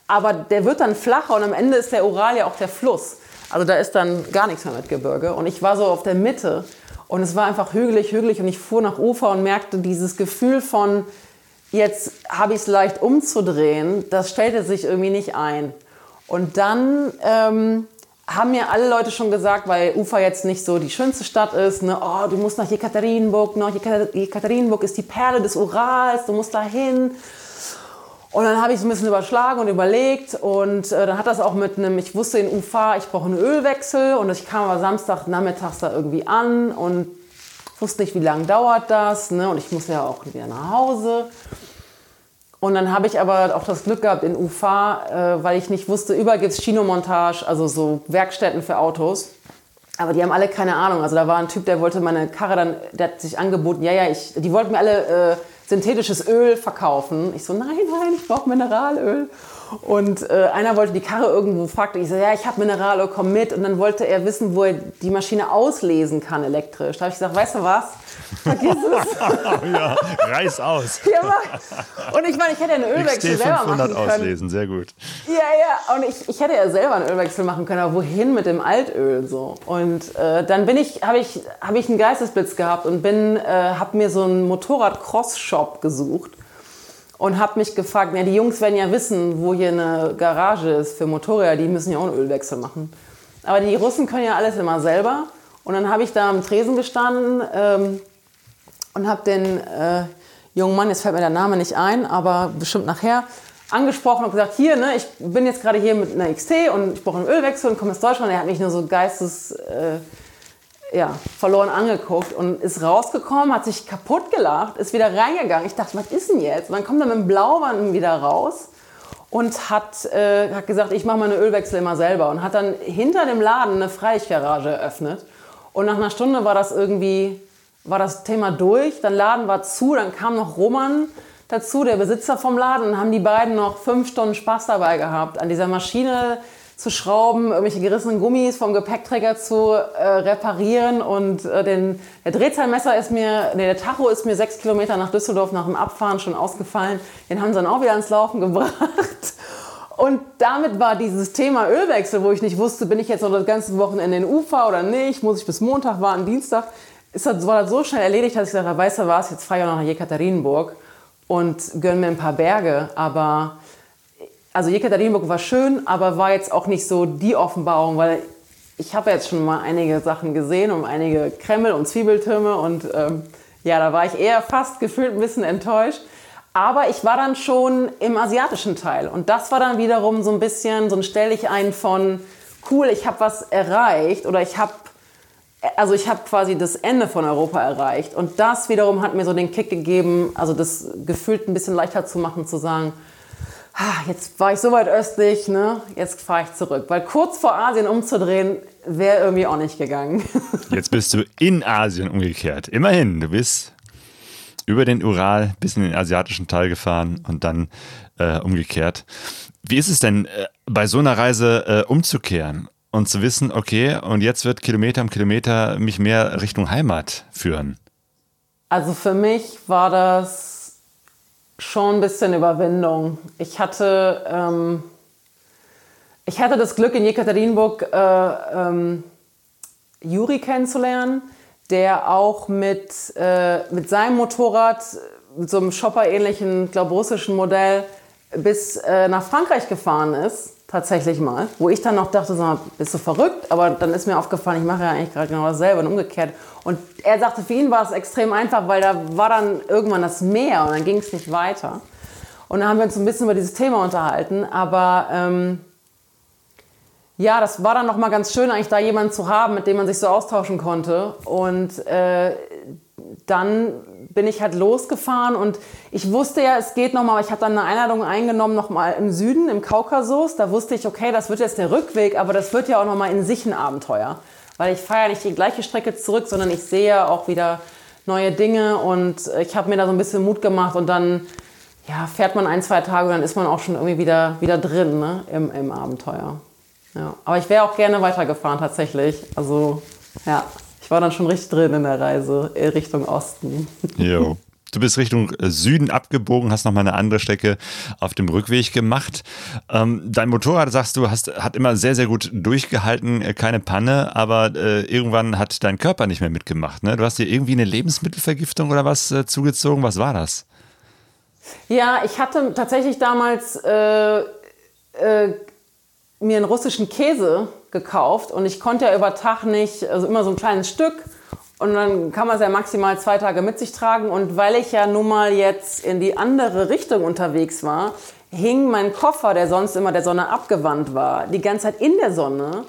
[SPEAKER 3] Aber der wird dann flacher und am Ende ist der Ural ja auch der Fluss. Also da ist dann gar nichts mehr mit Gebirge. Und ich war so auf der Mitte und es war einfach hügelig, hügelig und ich fuhr nach Ufer und merkte dieses Gefühl von, jetzt habe ich es leicht umzudrehen, das stellte sich irgendwie nicht ein. Und dann ähm, haben mir alle Leute schon gesagt, weil Ufa jetzt nicht so die schönste Stadt ist, ne, oh, du musst nach Jekaterinburg, noch Jekaterinburg ist die Perle des Urals, du musst da hin. Und dann habe ich es ein bisschen überschlagen und überlegt und äh, dann hat das auch mit einem, ich wusste in Ufa, ich brauche einen Ölwechsel und ich kam aber Samstagnachmittags da irgendwie an und wusste nicht, wie lange dauert das ne? und ich muss ja auch wieder nach Hause. Und dann habe ich aber auch das Glück gehabt in Ufa, äh, weil ich nicht wusste, überall gibt es Chinomontage, also so Werkstätten für Autos. Aber die haben alle keine Ahnung. Also da war ein Typ, der wollte meine Karre dann, der hat sich angeboten, ja, ja, ich, die wollten mir alle äh, synthetisches Öl verkaufen. Ich so, nein, nein, ich brauche Mineralöl. Und äh, einer wollte die Karre irgendwo fragte, ich so, ja, ich habe Mineralöl, komm mit. Und dann wollte er wissen, wo er die Maschine auslesen kann elektrisch. Da habe ich gesagt, weißt du was? Vergiss es.
[SPEAKER 1] ja, reiß aus.
[SPEAKER 3] Ja, und ich meine, ich hätte einen Ölwechsel
[SPEAKER 1] XT
[SPEAKER 3] selber machen können.
[SPEAKER 1] auslesen, sehr gut.
[SPEAKER 3] Ja, ja, und ich, ich hätte ja selber einen Ölwechsel machen können, aber wohin mit dem Altöl so? Und äh, dann bin ich, habe ich, hab ich einen Geistesblitz gehabt und bin, äh, habe mir so einen Motorrad-Cross-Shop gesucht und habe mich gefragt, ja, die Jungs werden ja wissen, wo hier eine Garage ist für Motorräder, die müssen ja auch einen Ölwechsel machen. Aber die Russen können ja alles immer selber. Und dann habe ich da am Tresen gestanden ähm, und habe den äh, jungen Mann, jetzt fällt mir der Name nicht ein, aber bestimmt nachher, angesprochen und gesagt, hier, ne, ich bin jetzt gerade hier mit einer XT und ich brauche einen Ölwechsel und komme aus Deutschland. Er hat mich nur so geistes... Äh, ja, verloren angeguckt und ist rausgekommen, hat sich kaputt gelacht, ist wieder reingegangen. Ich dachte, was ist denn jetzt? Und dann kommt er mit dem Blauwand wieder raus und hat, äh, hat gesagt, ich mache meine Ölwechsel immer selber und hat dann hinter dem Laden eine Freigarage eröffnet. Und nach einer Stunde war das irgendwie, war das Thema durch. Dann Laden war zu, dann kam noch Roman dazu, der Besitzer vom Laden, und haben die beiden noch fünf Stunden Spaß dabei gehabt, an dieser Maschine zu schrauben, irgendwelche gerissenen Gummis vom Gepäckträger zu äh, reparieren und äh, den, der Drehzahlmesser ist mir, nee, der Tacho ist mir sechs Kilometer nach Düsseldorf nach dem Abfahren schon ausgefallen. Den haben sie dann auch wieder ans Laufen gebracht. Und damit war dieses Thema Ölwechsel, wo ich nicht wusste, bin ich jetzt noch das ganze Wochenende in den Ufer oder nicht, muss ich bis Montag warten, Dienstag, ist das, war das so schnell erledigt, dass ich habe, weißt du was, jetzt fahre ich auch nach Jekaterinburg und gönne mir ein paar Berge. Aber, also Jekaterinburg war schön, aber war jetzt auch nicht so die Offenbarung, weil ich habe jetzt schon mal einige Sachen gesehen und einige Kreml und Zwiebeltürme und ähm, ja, da war ich eher fast gefühlt ein bisschen enttäuscht. Aber ich war dann schon im asiatischen Teil. Und das war dann wiederum so ein bisschen so ein Stell dich ein von, cool, ich habe was erreicht oder ich habe also ich habe quasi das Ende von Europa erreicht. Und das wiederum hat mir so den Kick gegeben, also das gefühlt ein bisschen leichter zu machen, zu sagen, jetzt war ich so weit östlich, ne? jetzt fahre ich zurück. Weil kurz vor Asien umzudrehen, wäre irgendwie auch nicht gegangen.
[SPEAKER 1] Jetzt bist du in Asien umgekehrt. Immerhin, du bist über den Ural bis in den asiatischen Teil gefahren und dann äh, umgekehrt. Wie ist es denn, äh, bei so einer Reise äh, umzukehren und zu wissen, okay, und jetzt wird Kilometer um Kilometer mich mehr Richtung Heimat führen?
[SPEAKER 3] Also für mich war das schon ein bisschen Überwindung. Ich hatte, ähm, ich hatte das Glück in Jekaterinburg äh, ähm, Juri kennenzulernen der auch mit, äh, mit seinem Motorrad, mit so einem Shopper-ähnlichen, glaube russischen Modell, bis äh, nach Frankreich gefahren ist, tatsächlich mal. Wo ich dann noch dachte, so, bist du verrückt? Aber dann ist mir aufgefallen, ich mache ja eigentlich gerade genau dasselbe und umgekehrt. Und er sagte, für ihn war es extrem einfach, weil da war dann irgendwann das Meer und dann ging es nicht weiter. Und dann haben wir uns ein bisschen über dieses Thema unterhalten. Aber ähm, ja, das war dann nochmal ganz schön, eigentlich da jemanden zu haben, mit dem man sich so austauschen konnte. Und äh, dann bin ich halt losgefahren und ich wusste ja, es geht nochmal, ich habe dann eine Einladung eingenommen, nochmal im Süden, im Kaukasus. Da wusste ich, okay, das wird jetzt der Rückweg, aber das wird ja auch nochmal in sich ein Abenteuer. Weil ich fahre ja nicht die gleiche Strecke zurück, sondern ich sehe auch wieder neue Dinge und ich habe mir da so ein bisschen Mut gemacht und dann ja, fährt man ein, zwei Tage und dann ist man auch schon irgendwie wieder, wieder drin ne, im, im Abenteuer. Ja, aber ich wäre auch gerne weitergefahren tatsächlich. Also ja, ich war dann schon richtig drin in der Reise Richtung Osten.
[SPEAKER 1] Jo. Du bist Richtung äh, Süden abgebogen, hast nochmal eine andere Strecke auf dem Rückweg gemacht. Ähm, dein Motorrad, sagst du, hast, hat immer sehr, sehr gut durchgehalten, äh, keine Panne, aber äh, irgendwann hat dein Körper nicht mehr mitgemacht. Ne? Du hast dir irgendwie eine Lebensmittelvergiftung oder was äh, zugezogen. Was war das?
[SPEAKER 3] Ja, ich hatte tatsächlich damals äh, äh, mir einen russischen Käse gekauft und ich konnte ja über Tag nicht, also immer so ein kleines Stück und dann kann man es ja maximal zwei Tage mit sich tragen und weil ich ja nun mal jetzt in die andere Richtung unterwegs war, hing mein Koffer, der sonst immer der Sonne abgewandt war, die ganze Zeit in der Sonne.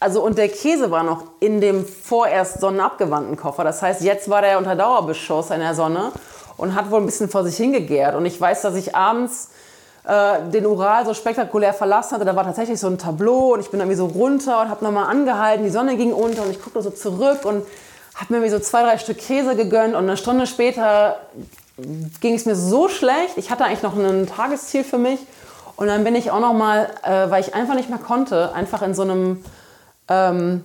[SPEAKER 3] Also und der Käse war noch in dem vorerst sonnenabgewandten Koffer. Das heißt, jetzt war der unter Dauerbeschuss in der Sonne und hat wohl ein bisschen vor sich hingegärt. Und ich weiß, dass ich abends äh, den Ural so spektakulär verlassen hatte. Da war tatsächlich so ein Tableau und ich bin irgendwie so runter und habe nochmal angehalten. Die Sonne ging unter und ich guckte so zurück und habe mir irgendwie so zwei, drei Stück Käse gegönnt und eine Stunde später ging es mir so schlecht. Ich hatte eigentlich noch ein Tagesziel für mich und dann bin ich auch nochmal, äh, weil ich einfach nicht mehr konnte, einfach in so einem ähm,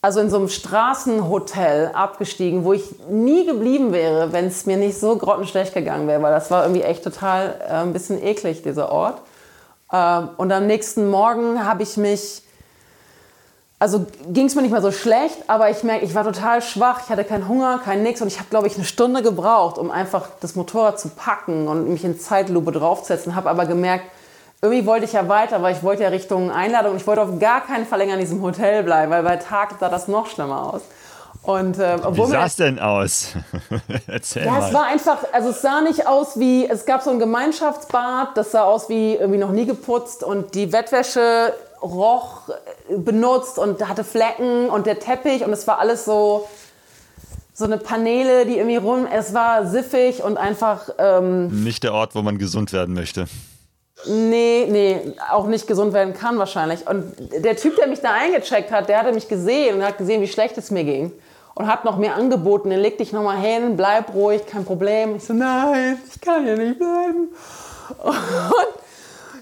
[SPEAKER 3] also in so einem Straßenhotel abgestiegen, wo ich nie geblieben wäre, wenn es mir nicht so grottenschlecht gegangen wäre, weil das war irgendwie echt total äh, ein bisschen eklig, dieser Ort. Ähm, und am nächsten Morgen habe ich mich, also ging es mir nicht mehr so schlecht, aber ich merke, ich war total schwach, ich hatte keinen Hunger, kein Nix und ich habe, glaube ich, eine Stunde gebraucht, um einfach das Motorrad zu packen und mich in Zeitlupe draufzusetzen, habe aber gemerkt, irgendwie wollte ich ja weiter, weil ich wollte ja Richtung Einladung. Ich wollte auf gar keinen Fall länger in diesem Hotel bleiben, weil bei Tag sah das noch schlimmer aus.
[SPEAKER 1] Und, äh, wie sah es denn aus? Erzähl
[SPEAKER 3] ja,
[SPEAKER 1] mal.
[SPEAKER 3] es war einfach, also es sah nicht aus wie, es gab so ein Gemeinschaftsbad, das sah aus wie irgendwie noch nie geputzt und die Bettwäsche roch äh, benutzt und hatte Flecken und der Teppich und es war alles so, so eine Paneele, die irgendwie rum, es war siffig und einfach... Ähm,
[SPEAKER 1] nicht der Ort, wo man gesund werden möchte.
[SPEAKER 3] Nee, nee, auch nicht gesund werden kann wahrscheinlich. Und der Typ, der mich da eingecheckt hat, der hatte mich gesehen und hat gesehen, wie schlecht es mir ging. Und hat noch mir angeboten, leg dich nochmal hin, bleib ruhig, kein Problem. Ich so, nein, ich kann hier nicht bleiben. Und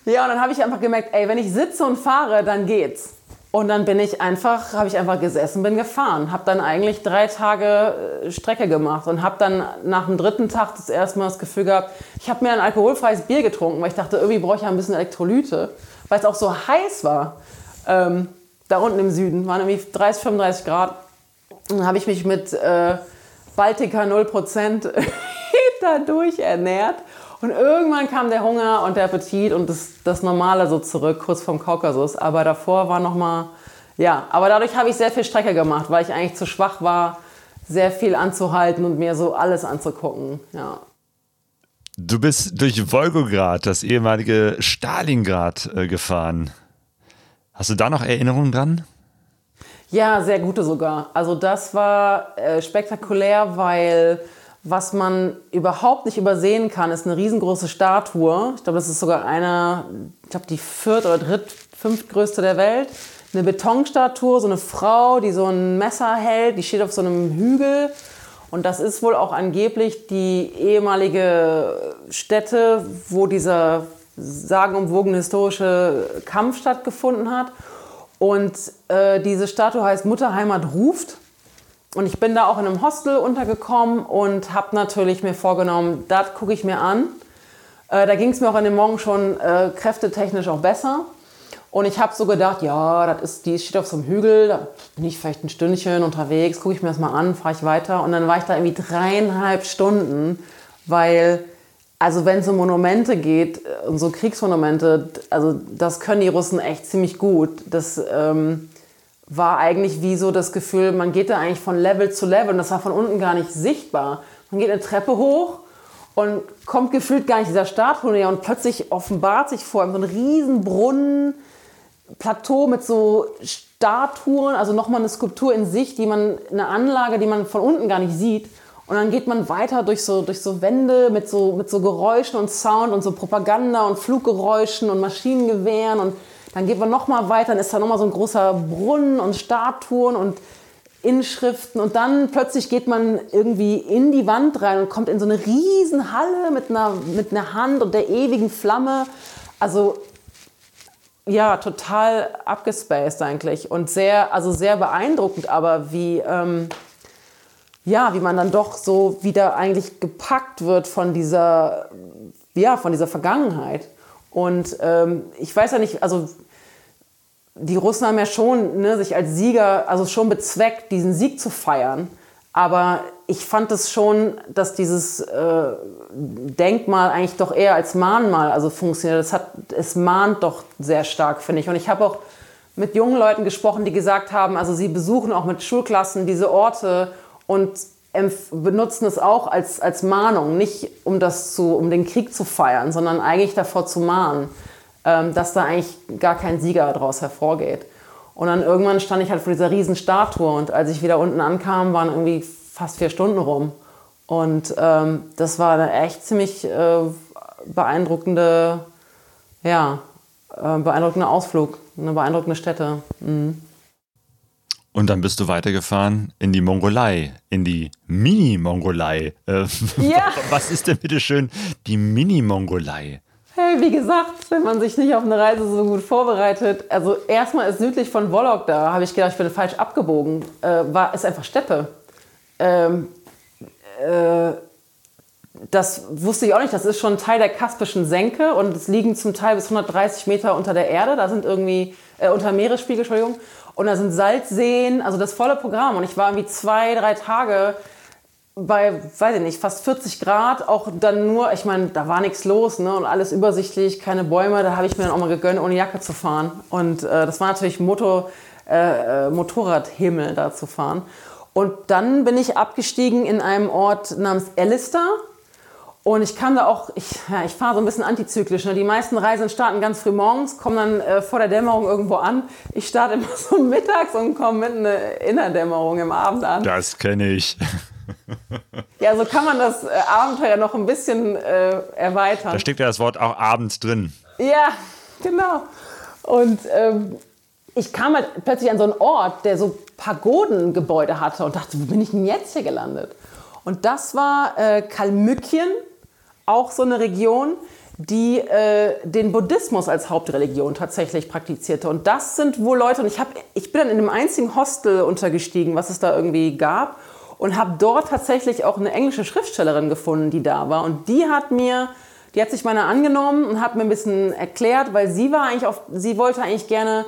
[SPEAKER 3] Ja, und dann habe ich einfach gemerkt, ey, wenn ich sitze und fahre, dann geht's. Und dann bin ich einfach, habe ich einfach gesessen, bin gefahren, habe dann eigentlich drei Tage äh, Strecke gemacht und habe dann nach dem dritten Tag das erste Mal das Gefühl gehabt, ich habe mir ein alkoholfreies Bier getrunken, weil ich dachte, irgendwie brauche ich ja ein bisschen Elektrolyte, weil es auch so heiß war. Ähm, da unten im Süden waren nämlich 30, 35 Grad. Und dann habe ich mich mit äh, Baltica 0% da durchernährt. Und irgendwann kam der Hunger und der Appetit und das, das Normale so zurück, kurz vorm Kaukasus. Aber davor war noch mal, ja, aber dadurch habe ich sehr viel Strecke gemacht, weil ich eigentlich zu schwach war, sehr viel anzuhalten und mir so alles anzugucken, ja.
[SPEAKER 1] Du bist durch Wolgograd, das ehemalige Stalingrad, äh, gefahren. Hast du da noch Erinnerungen dran?
[SPEAKER 3] Ja, sehr gute sogar. Also das war äh, spektakulär, weil was man überhaupt nicht übersehen kann, ist eine riesengroße Statue. Ich glaube, das ist sogar eine, ich glaube, die viert- oder dritt-, fünftgrößte der Welt. Eine Betonstatue, so eine Frau, die so ein Messer hält, die steht auf so einem Hügel. Und das ist wohl auch angeblich die ehemalige Stätte, wo dieser sagenumwogene historische Kampf stattgefunden hat. Und äh, diese Statue heißt Mutterheimat ruft. Und ich bin da auch in einem Hostel untergekommen und habe natürlich mir vorgenommen, das gucke ich mir an. Äh, da ging es mir auch an dem Morgen schon äh, kräftetechnisch auch besser. Und ich habe so gedacht, ja, das ist, die steht auf so einem Hügel, da bin ich vielleicht ein Stündchen unterwegs, gucke ich mir das mal an, fahre ich weiter. Und dann war ich da irgendwie dreieinhalb Stunden, weil, also wenn es um Monumente geht, äh, um so Kriegsmonumente, also das können die Russen echt ziemlich gut. Das, ähm, war eigentlich wie so das Gefühl, man geht da eigentlich von Level zu Level und das war von unten gar nicht sichtbar. Man geht eine Treppe hoch und kommt gefühlt gar nicht dieser Statue näher und plötzlich offenbart sich vor ihm so ein riesen Brunnen, Plateau mit so Statuen, also nochmal eine Skulptur in sich, die man, eine Anlage, die man von unten gar nicht sieht. Und dann geht man weiter durch so, durch so Wände mit so, mit so Geräuschen und Sound und so Propaganda und Fluggeräuschen und Maschinengewehren und dann geht man noch mal weiter, dann ist da noch mal so ein großer Brunnen und Statuen und Inschriften und dann plötzlich geht man irgendwie in die Wand rein und kommt in so eine riesen Halle mit einer, mit einer Hand und der ewigen Flamme. Also ja, total abgespaced eigentlich und sehr, also sehr beeindruckend, aber wie, ähm, ja, wie man dann doch so wieder eigentlich gepackt wird von dieser, ja, von dieser Vergangenheit. Und ähm, ich weiß ja nicht, also die Russen haben ja schon ne, sich als Sieger, also schon bezweckt, diesen Sieg zu feiern. Aber ich fand es schon, dass dieses äh, Denkmal eigentlich doch eher als Mahnmal also funktioniert. Das hat, es mahnt doch sehr stark, finde ich. Und ich habe auch mit jungen Leuten gesprochen, die gesagt haben, also sie besuchen auch mit Schulklassen diese Orte und benutzen es auch als, als Mahnung, nicht um, das zu, um den Krieg zu feiern, sondern eigentlich davor zu mahnen dass da eigentlich gar kein Sieger daraus hervorgeht. Und dann irgendwann stand ich halt vor dieser riesen Statue und als ich wieder unten ankam, waren irgendwie fast vier Stunden rum. Und ähm, das war eine echt ziemlich äh, beeindruckende, ja, äh, beeindruckender Ausflug, eine beeindruckende Stätte. Mhm.
[SPEAKER 1] Und dann bist du weitergefahren in die Mongolei, in die Mini-Mongolei. Äh, ja. Was ist denn bitte schön die Mini-Mongolei?
[SPEAKER 3] Hey, wie gesagt, wenn man sich nicht auf eine Reise so gut vorbereitet, also erstmal ist südlich von Wolok, da habe ich gedacht, ich bin falsch abgebogen, äh, war, ist einfach Steppe. Ähm, äh, das wusste ich auch nicht, das ist schon Teil der Kaspischen Senke und es liegen zum Teil bis 130 Meter unter der Erde, da sind irgendwie, äh, unter Meeresspiegel, Entschuldigung, und da sind Salzseen, also das volle Programm und ich war irgendwie zwei, drei Tage bei, weiß ich nicht, fast 40 Grad, auch dann nur, ich meine, da war nichts los ne, und alles übersichtlich, keine Bäume, da habe ich mir dann auch mal gegönnt, ohne Jacke zu fahren. Und äh, das war natürlich Motor, äh, äh, Motorradhimmel da zu fahren. Und dann bin ich abgestiegen in einem Ort namens Ellister. Und ich kam da auch, ich, ja, ich fahre so ein bisschen antizyklisch. Ne? Die meisten Reisen starten ganz früh morgens, kommen dann äh, vor der Dämmerung irgendwo an. Ich starte immer so mittags und komme mitten in der Dämmerung im Abend an.
[SPEAKER 1] Das kenne ich.
[SPEAKER 3] Ja, so kann man das äh, Abenteuer noch ein bisschen äh, erweitern.
[SPEAKER 1] Da steckt ja das Wort auch abends drin.
[SPEAKER 3] Ja, genau. Und ähm, ich kam halt plötzlich an so einen Ort, der so Pagodengebäude hatte und dachte, wo bin ich denn jetzt hier gelandet? Und das war äh, Kalmückien, auch so eine Region, die äh, den Buddhismus als Hauptreligion tatsächlich praktizierte. Und das sind wohl Leute, und ich, hab, ich bin dann in dem einzigen Hostel untergestiegen, was es da irgendwie gab, und habe dort tatsächlich auch eine englische Schriftstellerin gefunden, die da war. Und die hat mir, die hat sich meiner angenommen und hat mir ein bisschen erklärt, weil sie war eigentlich auf, sie wollte eigentlich gerne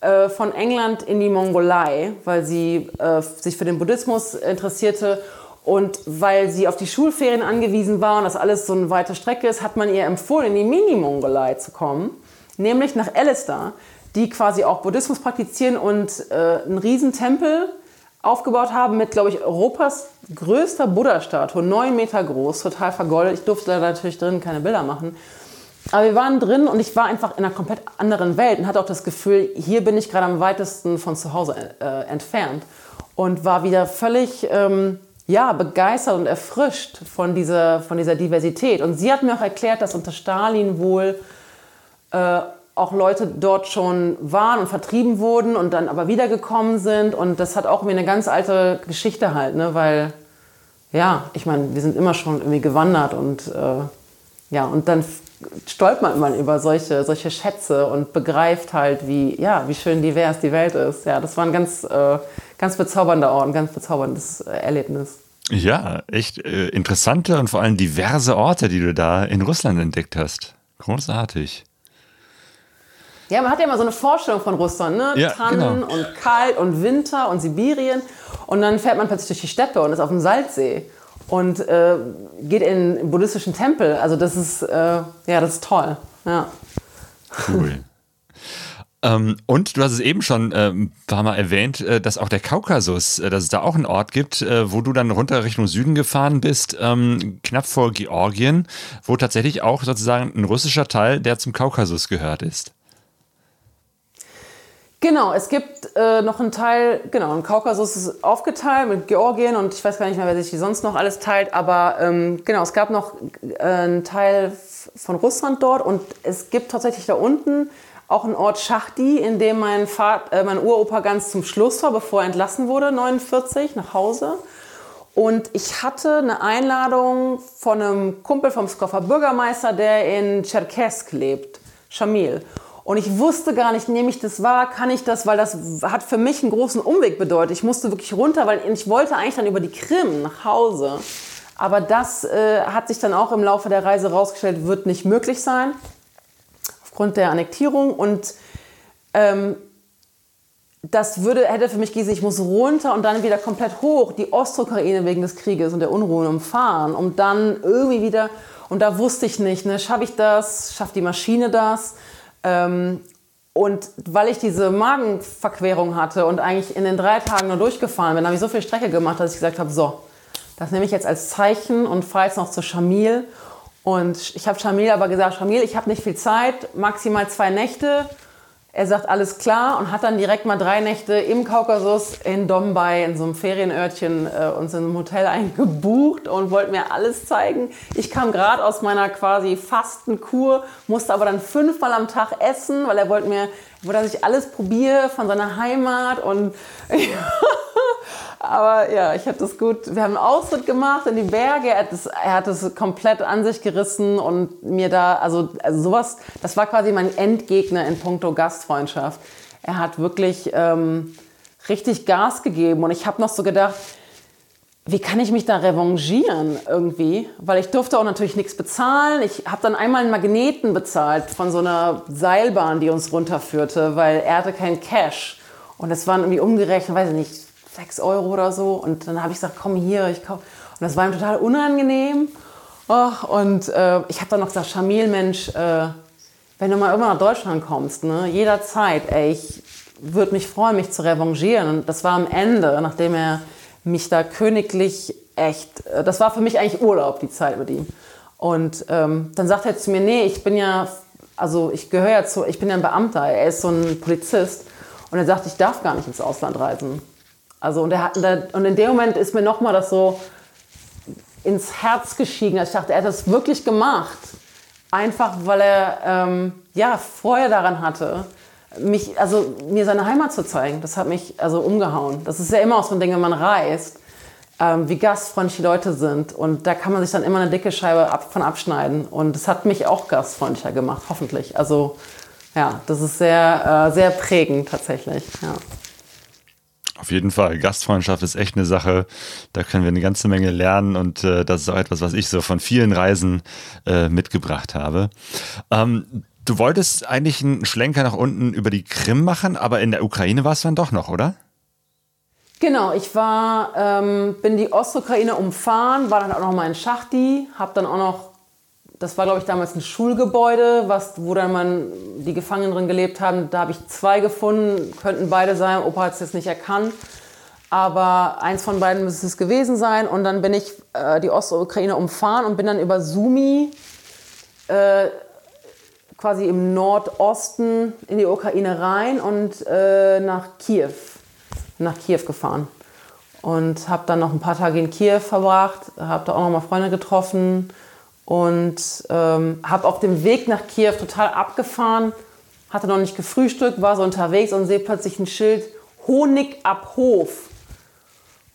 [SPEAKER 3] äh, von England in die Mongolei, weil sie äh, sich für den Buddhismus interessierte und weil sie auf die Schulferien angewiesen war und das alles so eine weite Strecke ist, hat man ihr empfohlen, in die Mini-Mongolei zu kommen, nämlich nach Alistair, die quasi auch Buddhismus praktizieren und äh, einen Riesentempel aufgebaut haben mit, glaube ich, Europas größter Buddha-Statue, neun Meter groß, total vergoldet. Ich durfte da natürlich drin keine Bilder machen. Aber wir waren drin und ich war einfach in einer komplett anderen Welt und hatte auch das Gefühl, hier bin ich gerade am weitesten von zu Hause äh, entfernt und war wieder völlig ähm, ja, begeistert und erfrischt von dieser, von dieser Diversität. Und sie hat mir auch erklärt, dass unter Stalin wohl äh, auch Leute dort schon waren und vertrieben wurden und dann aber wiedergekommen sind. Und das hat auch mir eine ganz alte Geschichte halt, ne? weil, ja, ich meine, wir sind immer schon irgendwie gewandert und äh, ja, und dann stolpert man über solche, solche Schätze und begreift halt, wie, ja, wie schön divers die Welt ist. Ja, das war ein ganz, äh, ganz bezaubernder Ort, ein ganz bezauberndes äh, Erlebnis.
[SPEAKER 1] Ja, echt äh, interessante und vor allem diverse Orte, die du da in Russland entdeckt hast. Großartig.
[SPEAKER 3] Ja, man hat ja immer so eine Vorstellung von Russland, ne?
[SPEAKER 1] Ja,
[SPEAKER 3] Tannen
[SPEAKER 1] genau.
[SPEAKER 3] und kalt und Winter und Sibirien. Und dann fährt man plötzlich durch die Steppe und ist auf dem Salzsee und äh, geht in einen buddhistischen Tempel. Also das ist, äh, ja, das ist toll. Ja.
[SPEAKER 1] Cool. ähm, und du hast es eben schon äh, ein paar Mal erwähnt, äh, dass auch der Kaukasus, äh, dass es da auch einen Ort gibt, äh, wo du dann runter Richtung Süden gefahren bist, ähm, knapp vor Georgien, wo tatsächlich auch sozusagen ein russischer Teil, der zum Kaukasus gehört ist.
[SPEAKER 3] Genau, es gibt äh, noch einen Teil, genau, ein Kaukasus ist aufgeteilt mit Georgien und ich weiß gar nicht mehr, wer sich die sonst noch alles teilt, aber ähm, genau, es gab noch äh, einen Teil von Russland dort und es gibt tatsächlich da unten auch einen Ort Schachdi, in dem mein, Vater, äh, mein Uropa ganz zum Schluss war, bevor er entlassen wurde, 49, nach Hause. Und ich hatte eine Einladung von einem Kumpel vom Skoffer Bürgermeister, der in Tscherkesk lebt, Shamil. Und ich wusste gar nicht, nehme ich das wahr, kann ich das, weil das hat für mich einen großen Umweg bedeutet. Ich musste wirklich runter, weil ich wollte eigentlich dann über die Krim nach Hause. Aber das äh, hat sich dann auch im Laufe der Reise rausgestellt, wird nicht möglich sein, aufgrund der Annektierung. Und ähm, das würde, hätte für mich gießen, ich muss runter und dann wieder komplett hoch, die Ostukraine wegen des Krieges und der Unruhen umfahren, um dann irgendwie wieder, und da wusste ich nicht, ne, schaffe ich das, schafft die Maschine das? Ähm, und weil ich diese Magenverquerung hatte und eigentlich in den drei Tagen nur durchgefahren bin, habe ich so viel Strecke gemacht, dass ich gesagt habe, so, das nehme ich jetzt als Zeichen und fahre jetzt noch zu Shamil. Und ich habe Shamil aber gesagt, Shamil, ich habe nicht viel Zeit, maximal zwei Nächte. Er sagt, alles klar und hat dann direkt mal drei Nächte im Kaukasus in Dombay in so einem Ferienörtchen äh, uns in einem Hotel eingebucht und wollte mir alles zeigen. Ich kam gerade aus meiner quasi Fastenkur, musste aber dann fünfmal am Tag essen, weil er wollte mir, wollte, dass ich alles probiere von seiner Heimat und aber ja, ich habe das gut. Wir haben einen Ausritt gemacht in die Berge. Er hat, das, er hat das komplett an sich gerissen und mir da, also, also sowas, das war quasi mein Endgegner in puncto Gastfreundschaft. Er hat wirklich ähm, richtig Gas gegeben und ich habe noch so gedacht, wie kann ich mich da revanchieren irgendwie? Weil ich durfte auch natürlich nichts bezahlen. Ich habe dann einmal einen Magneten bezahlt von so einer Seilbahn, die uns runterführte, weil er hatte kein Cash. Und es waren irgendwie umgerechnet, weiß ich nicht, 6 Euro oder so. Und dann habe ich gesagt, komm hier, ich kauf. Und das war ihm total unangenehm. Oh, und äh, ich habe dann noch gesagt, Schamil, Mensch, äh, wenn du mal irgendwann nach Deutschland kommst, ne, jederzeit, ey, ich würde mich freuen, mich zu revanchieren. Und das war am Ende, nachdem er mich da königlich echt, äh, das war für mich eigentlich Urlaub, die Zeit mit ihm. Und ähm, dann sagt er zu mir, nee, ich bin ja, also ich gehöre ja zu, ich bin ja ein Beamter, er ist so ein Polizist. Und er sagt, ich darf gar nicht ins Ausland reisen. Also und, er hat, und in dem Moment ist mir nochmal das so ins Herz geschieden. Ich dachte, er hat das wirklich gemacht. Einfach weil er ähm, ja, Freude daran hatte, mich, also mir seine Heimat zu zeigen. Das hat mich also umgehauen. Das ist ja immer auch so ein Ding, wenn man reist. ähm, wie gastfreundlich die Leute sind. Und da kann man sich dann immer eine dicke Scheibe ab, von abschneiden. Und das hat mich auch gastfreundlicher gemacht, hoffentlich. Also ja, das ist sehr, äh, sehr prägend tatsächlich. Ja.
[SPEAKER 1] Auf jeden Fall. Gastfreundschaft ist echt eine Sache. Da können wir eine ganze Menge lernen und äh, das ist auch etwas, was ich so von vielen Reisen äh, mitgebracht habe. Ähm, du wolltest eigentlich einen Schlenker nach unten über die Krim machen, aber in der Ukraine war es dann doch noch, oder?
[SPEAKER 3] Genau, ich war, ähm, bin die Ostukraine umfahren, war dann auch noch mal in Schachti, habe dann auch noch, das war glaube ich damals ein Schulgebäude, was, wo dann man die Gefangenen drin gelebt haben. Da habe ich zwei gefunden, könnten beide sein. Opa hat es jetzt nicht erkannt, aber eins von beiden müsste es gewesen sein. Und dann bin ich äh, die Ostukraine umfahren und bin dann über Sumi äh, quasi im Nordosten in die Ukraine rein und äh, nach Kiew nach Kiew gefahren und habe dann noch ein paar Tage in Kiew verbracht, habe da auch noch mal Freunde getroffen und ähm, habe auf dem Weg nach Kiew total abgefahren, hatte noch nicht gefrühstückt, war so unterwegs und sehe plötzlich ein Schild Honig ab Hof.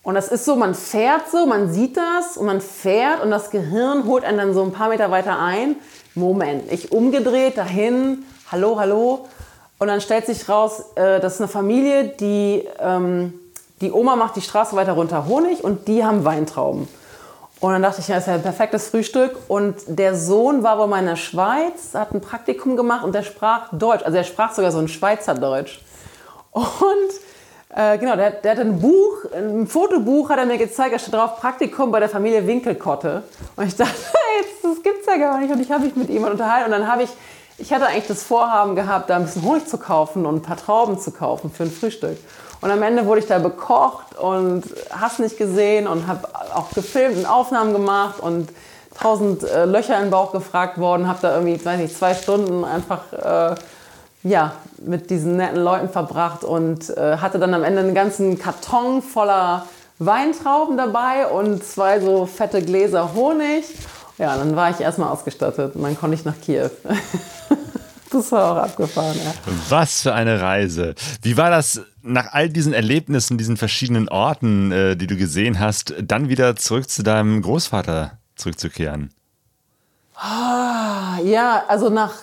[SPEAKER 3] Und das ist so, man fährt so, man sieht das und man fährt und das Gehirn holt einen dann so ein paar Meter weiter ein. Moment, ich umgedreht dahin, hallo, hallo, und dann stellt sich raus, äh, das ist eine Familie, die, ähm, die Oma macht die Straße weiter runter Honig und die haben Weintrauben. Und dann dachte ich, ja, das ist ja ein perfektes Frühstück. Und der Sohn war wohl mal in der Schweiz, hat ein Praktikum gemacht und der sprach Deutsch. Also er sprach sogar so ein Schweizerdeutsch. Und äh, genau, der, der hat ein Buch, ein Fotobuch hat er mir gezeigt, da steht drauf Praktikum bei der Familie Winkelkotte. Und ich dachte, hey, das gibt's ja gar nicht. Und ich habe mich mit ihm unterhalten. Und dann habe ich ich hatte eigentlich das Vorhaben gehabt, da ein bisschen Honig zu kaufen und ein paar Trauben zu kaufen für ein Frühstück. Und am Ende wurde ich da bekocht und hast nicht gesehen und habe auch gefilmt und Aufnahmen gemacht und tausend äh, Löcher im Bauch gefragt worden, habe da irgendwie, weiß nicht, zwei Stunden einfach äh, ja, mit diesen netten Leuten verbracht und äh, hatte dann am Ende einen ganzen Karton voller Weintrauben dabei und zwei so fette Gläser Honig. Ja, dann war ich erstmal ausgestattet und dann konnte ich nach Kiew. Das war auch abgefahren, ja.
[SPEAKER 1] Was für eine Reise. Wie war das nach all diesen Erlebnissen, diesen verschiedenen Orten, äh, die du gesehen hast, dann wieder zurück zu deinem Großvater zurückzukehren?
[SPEAKER 3] Ah, ja, also nach,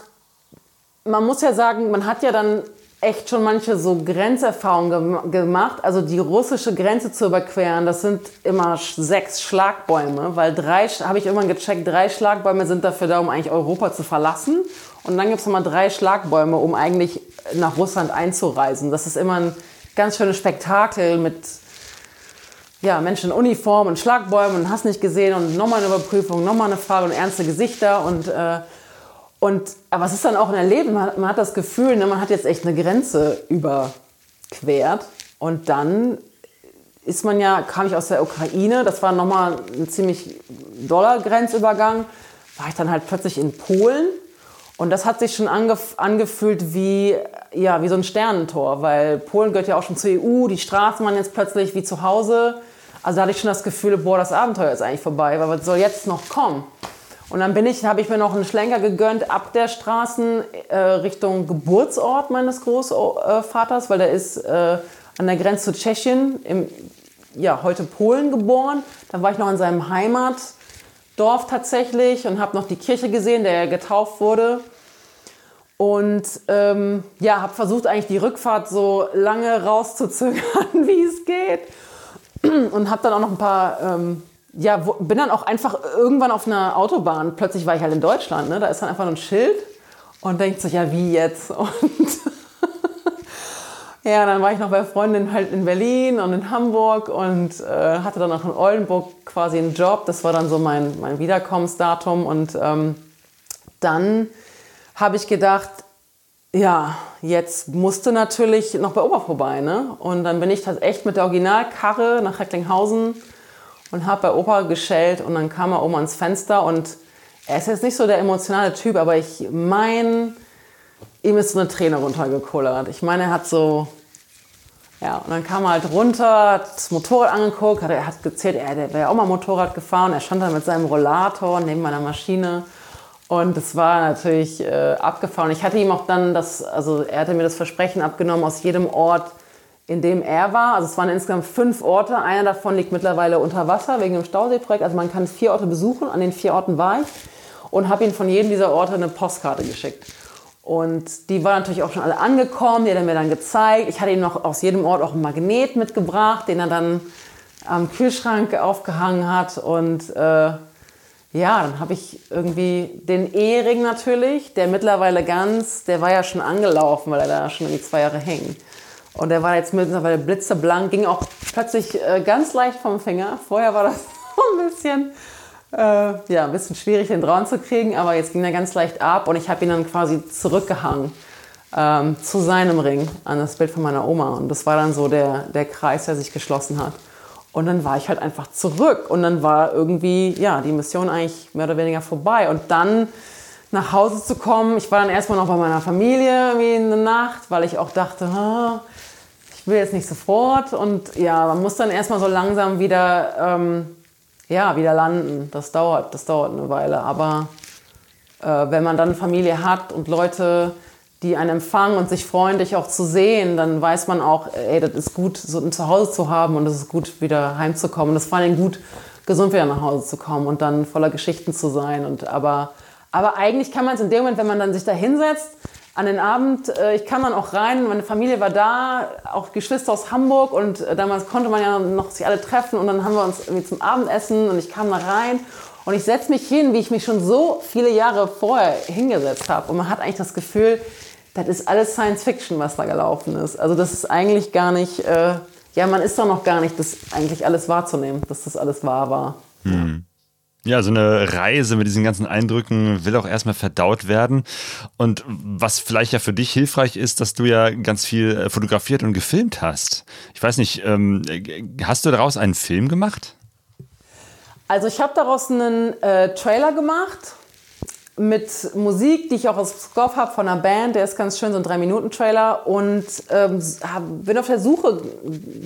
[SPEAKER 3] man muss ja sagen, man hat ja dann echt schon manche so Grenzerfahrungen gemacht. Also die russische Grenze zu überqueren, das sind immer sechs Schlagbäume, weil drei, habe ich irgendwann gecheckt, drei Schlagbäume sind dafür da, um eigentlich Europa zu verlassen. Und dann gibt es nochmal drei Schlagbäume, um eigentlich nach Russland einzureisen. Das ist immer ein ganz schönes Spektakel mit ja, Menschen in Uniform und Schlagbäumen und hast nicht gesehen und nochmal eine Überprüfung, nochmal eine Frage und ernste Gesichter. Und äh, und, aber es ist dann auch ein Erleben, man, man hat das Gefühl, ne, man hat jetzt echt eine Grenze überquert. Und dann ist man ja, kam ich aus der Ukraine, das war nochmal ein ziemlich doller Grenzübergang, war ich dann halt plötzlich in Polen und das hat sich schon angef angefühlt wie, ja, wie so ein Sternentor, weil Polen gehört ja auch schon zur EU, die Straßen waren jetzt plötzlich wie zu Hause. Also da hatte ich schon das Gefühl, boah, das Abenteuer ist eigentlich vorbei, weil was soll jetzt noch kommen? Und dann bin ich, habe ich mir noch einen Schlenker gegönnt ab der Straßen äh, Richtung Geburtsort meines Großvaters, weil der ist äh, an der Grenze zu Tschechien, im, ja, heute Polen geboren. Da war ich noch in seinem Heimat Dorf tatsächlich und habe noch die Kirche gesehen, der getauft wurde. Und ähm, ja, habe versucht eigentlich die Rückfahrt so lange rauszuzögern, wie es geht. Und habe dann auch noch ein paar, ähm, ja, wo, bin dann auch einfach irgendwann auf einer Autobahn. Plötzlich war ich halt in Deutschland, ne? da ist dann einfach ein Schild und denkt sich, ja, wie jetzt? Und ja, dann war ich noch bei Freundinnen halt in Berlin und in Hamburg und äh, hatte dann auch in Oldenburg quasi einen Job. Das war dann so mein, mein Wiederkommensdatum. Und ähm, dann habe ich gedacht, ja, jetzt musste natürlich noch bei Ober vorbei. Ne? Und dann bin ich echt mit der Originalkarre nach Recklinghausen und habe bei Opa geschellt und dann kam er oben ans Fenster und er ist jetzt nicht so der emotionale Typ, aber ich meine, ihm ist so eine Träne runtergekullert. Ich meine, er hat so, ja, und dann kam er halt runter, hat das Motorrad angeguckt, hat, er hat gezählt, er wäre ja auch mal Motorrad gefahren. Er stand da mit seinem Rollator neben meiner Maschine. Und es war natürlich äh, abgefahren. Ich hatte ihm auch dann das, also er hatte mir das Versprechen abgenommen, aus jedem Ort in dem er war. Also es waren insgesamt fünf Orte. Einer davon liegt mittlerweile unter Wasser wegen dem Stauseeprojekt. Also man kann vier Orte besuchen. An den vier Orten war ich und habe ihm von jedem dieser Orte eine Postkarte geschickt. Und die waren natürlich auch schon alle angekommen, die hat er mir dann gezeigt. Ich hatte ihm noch aus jedem Ort auch einen Magnet mitgebracht, den er dann am Kühlschrank aufgehangen hat. Und äh, ja, dann habe ich irgendwie den Ehering natürlich, der mittlerweile ganz, der war ja schon angelaufen, weil er da schon irgendwie zwei Jahre hängt. Und der war jetzt mittlerweile blitzeblank, ging auch plötzlich äh, ganz leicht vom Finger. Vorher war das so ein bisschen äh, ja, ein bisschen schwierig, den Drauen zu kriegen, aber jetzt ging er ganz leicht ab und ich habe ihn dann quasi zurückgehangen ähm, zu seinem Ring an das Bild von meiner Oma. Und das war dann so der, der Kreis, der sich geschlossen hat. Und dann war ich halt einfach zurück und dann war irgendwie, ja, die Mission eigentlich mehr oder weniger vorbei. Und dann nach Hause zu kommen, ich war dann erstmal noch bei meiner Familie wie eine Nacht, weil ich auch dachte, ich will jetzt nicht sofort. Und ja, man muss dann erstmal so langsam wieder ähm, ja, wieder landen. Das dauert, das dauert eine Weile. Aber äh, wenn man dann Familie hat und Leute, die einen empfangen und sich freuen, dich auch zu sehen, dann weiß man auch, ey, das ist gut, so ein Zuhause zu haben und es ist gut, wieder heimzukommen. Das ist vor allem gut, gesund wieder nach Hause zu kommen und dann voller Geschichten zu sein. Und aber, aber eigentlich kann man es in dem Moment, wenn man dann sich da hinsetzt, an den Abend, äh, ich kam dann auch rein, meine Familie war da, auch Geschwister aus Hamburg und äh, damals konnte man ja noch sich alle treffen und dann haben wir uns irgendwie zum Abendessen und ich kam da rein und ich setze mich hin, wie ich mich schon so viele Jahre vorher hingesetzt habe und man hat eigentlich das Gefühl, das ist alles Science Fiction, was da gelaufen ist. Also das ist eigentlich gar nicht, äh, ja, man ist doch noch gar nicht, das eigentlich alles wahrzunehmen, dass das alles wahr war. Hm.
[SPEAKER 1] Ja, so eine Reise mit diesen ganzen Eindrücken will auch erstmal verdaut werden. Und was vielleicht ja für dich hilfreich ist, dass du ja ganz viel äh, fotografiert und gefilmt hast. Ich weiß nicht, ähm, hast du daraus einen Film gemacht?
[SPEAKER 3] Also ich habe daraus einen äh, Trailer gemacht mit Musik, die ich auch aus Scoff habe von einer Band. Der ist ganz schön, so ein 3-Minuten-Trailer. Und ähm, bin auf der Suche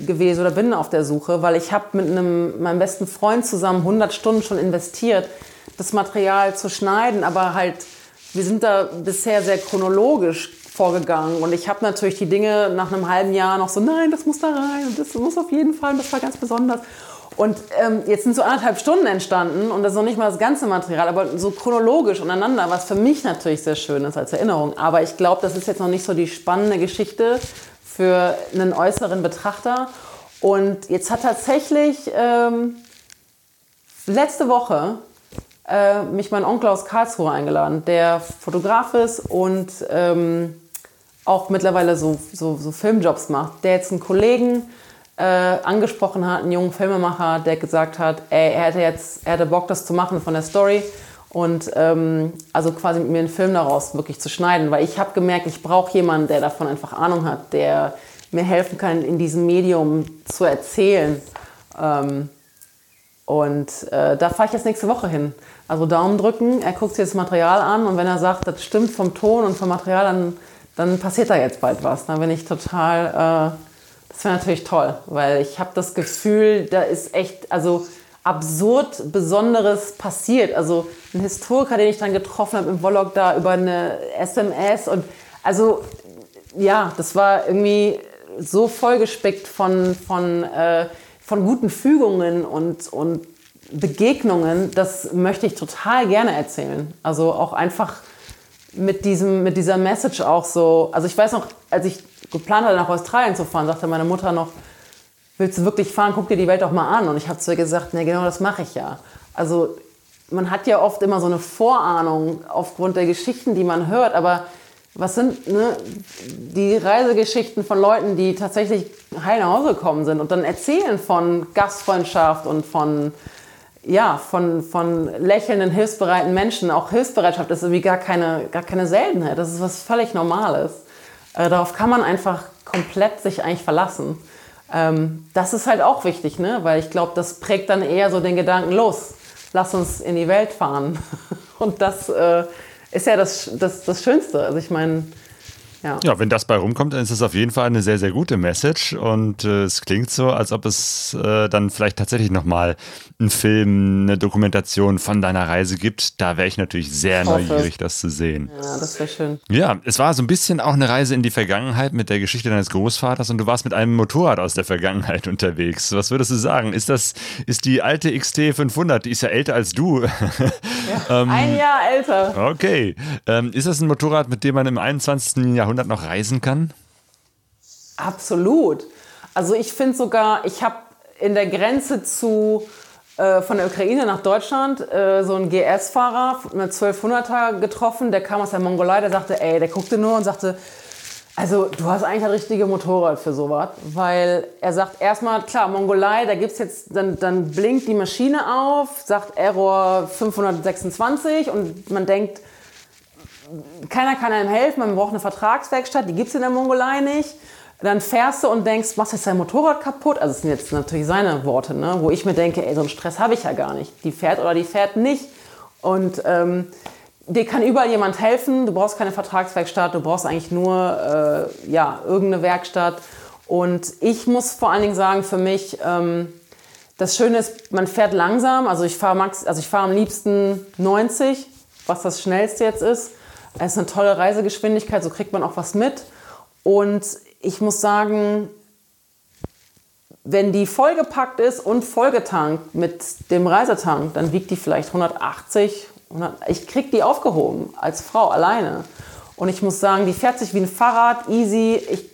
[SPEAKER 3] gewesen oder bin auf der Suche, weil ich habe mit einem, meinem besten Freund zusammen 100 Stunden schon investiert, das Material zu schneiden. Aber halt, wir sind da bisher sehr chronologisch vorgegangen. Und ich habe natürlich die Dinge nach einem halben Jahr noch so, nein, das muss da rein und das muss auf jeden Fall und das war ganz besonders. Und ähm, jetzt sind so anderthalb Stunden entstanden und das ist noch nicht mal das ganze Material, aber so chronologisch untereinander, was für mich natürlich sehr schön ist als Erinnerung. Aber ich glaube, das ist jetzt noch nicht so die spannende Geschichte für einen äußeren Betrachter. Und jetzt hat tatsächlich ähm, letzte Woche äh, mich mein Onkel aus Karlsruhe eingeladen, der Fotograf ist und ähm, auch mittlerweile so, so, so Filmjobs macht. Der jetzt einen Kollegen äh, angesprochen hat, einen jungen Filmemacher, der gesagt hat, ey, er hätte jetzt, er hätte Bock, das zu machen von der Story und ähm, also quasi mit mir einen Film daraus wirklich zu schneiden, weil ich habe gemerkt, ich brauche jemanden, der davon einfach Ahnung hat, der mir helfen kann, in diesem Medium zu erzählen. Ähm, und äh, da fahre ich jetzt nächste Woche hin. Also Daumen drücken, er guckt sich das Material an und wenn er sagt, das stimmt vom Ton und vom Material, dann, dann passiert da jetzt bald was. Dann bin ich total äh, das wäre natürlich toll, weil ich habe das Gefühl, da ist echt, also absurd Besonderes passiert. Also ein Historiker, den ich dann getroffen habe im Vlog da über eine SMS und also ja, das war irgendwie so vollgespickt von, von, äh, von guten Fügungen und, und Begegnungen, das möchte ich total gerne erzählen. Also auch einfach mit, diesem, mit dieser Message auch so. Also ich weiß noch, als ich geplant hatte, nach Australien zu fahren, sagte meine Mutter noch, willst du wirklich fahren, guck dir die Welt doch mal an. Und ich habe zu ihr gesagt, nee, genau das mache ich ja. Also man hat ja oft immer so eine Vorahnung aufgrund der Geschichten, die man hört, aber was sind ne, die Reisegeschichten von Leuten, die tatsächlich heil nach Hause gekommen sind und dann erzählen von Gastfreundschaft und von, ja, von, von lächelnden, hilfsbereiten Menschen. Auch Hilfsbereitschaft ist irgendwie gar keine, gar keine Seltenheit. Das ist was völlig Normales. Äh, darauf kann man einfach komplett sich eigentlich verlassen. Ähm, das ist halt auch wichtig, ne? weil ich glaube, das prägt dann eher so den Gedanken, los, lass uns in die Welt fahren. Und das äh, ist ja das, das, das Schönste. Also ich meine, Ja.
[SPEAKER 1] Ja, wenn das bei rumkommt, dann ist es auf jeden Fall eine sehr, sehr gute Message und äh, es klingt so, als ob es äh, dann vielleicht tatsächlich nochmal einen Film, eine Dokumentation von deiner Reise gibt. Da wäre ich natürlich sehr
[SPEAKER 3] hoffe
[SPEAKER 1] neugierig, das zu sehen.
[SPEAKER 3] Ja, das wäre schön.
[SPEAKER 1] Ja, es war so ein bisschen auch eine Reise in die Vergangenheit mit der Geschichte deines Großvaters und du warst mit einem Motorrad aus der Vergangenheit unterwegs. Was würdest du sagen? Ist das, ist die alte XT 500, die ist ja älter als du. Ähm,
[SPEAKER 3] Ein Jahr älter.
[SPEAKER 1] okay. Ähm, ist das ein Motorrad, mit dem man im 21. Jahrhundert noch reisen kann?
[SPEAKER 3] Absolut. Also ich finde sogar, ich habe in der Grenze zu äh, von der Ukraine nach Deutschland äh, so einen GS-Fahrer mit 1200er getroffen, der kam aus der Mongolei, der sagte, ey, der guckte nur und sagte, also du hast eigentlich ein richtiges Motorrad für sowas, weil er sagt erstmal, klar, Mongolei, da gibt's jetzt, dann, dann blinkt die Maschine auf, sagt Error 526 und man denkt, keiner kann einem helfen, man braucht eine Vertragswerkstatt, die gibt es in der Mongolei nicht. Dann fährst du und denkst, machst jetzt dein Motorrad kaputt? Also das sind jetzt natürlich seine Worte, ne? wo ich mir denke, ey, so einen Stress habe ich ja gar nicht. Die fährt oder die fährt nicht. Und ähm, dir kann überall jemand helfen. Du brauchst keine Vertragswerkstatt, du brauchst eigentlich nur äh, ja, irgendeine Werkstatt. Und ich muss vor allen Dingen sagen, für mich, ähm, das Schöne ist, man fährt langsam. Also ich fahre also ich fahre am liebsten 90, was das schnellste jetzt ist. Es ist eine tolle Reisegeschwindigkeit, so kriegt man auch was mit. Und ich muss sagen, wenn die vollgepackt ist und vollgetankt mit dem Reisetank, dann wiegt die vielleicht 180. 100, ich krieg die aufgehoben als Frau alleine. Und ich muss sagen, die fährt sich wie ein Fahrrad, easy. Ich,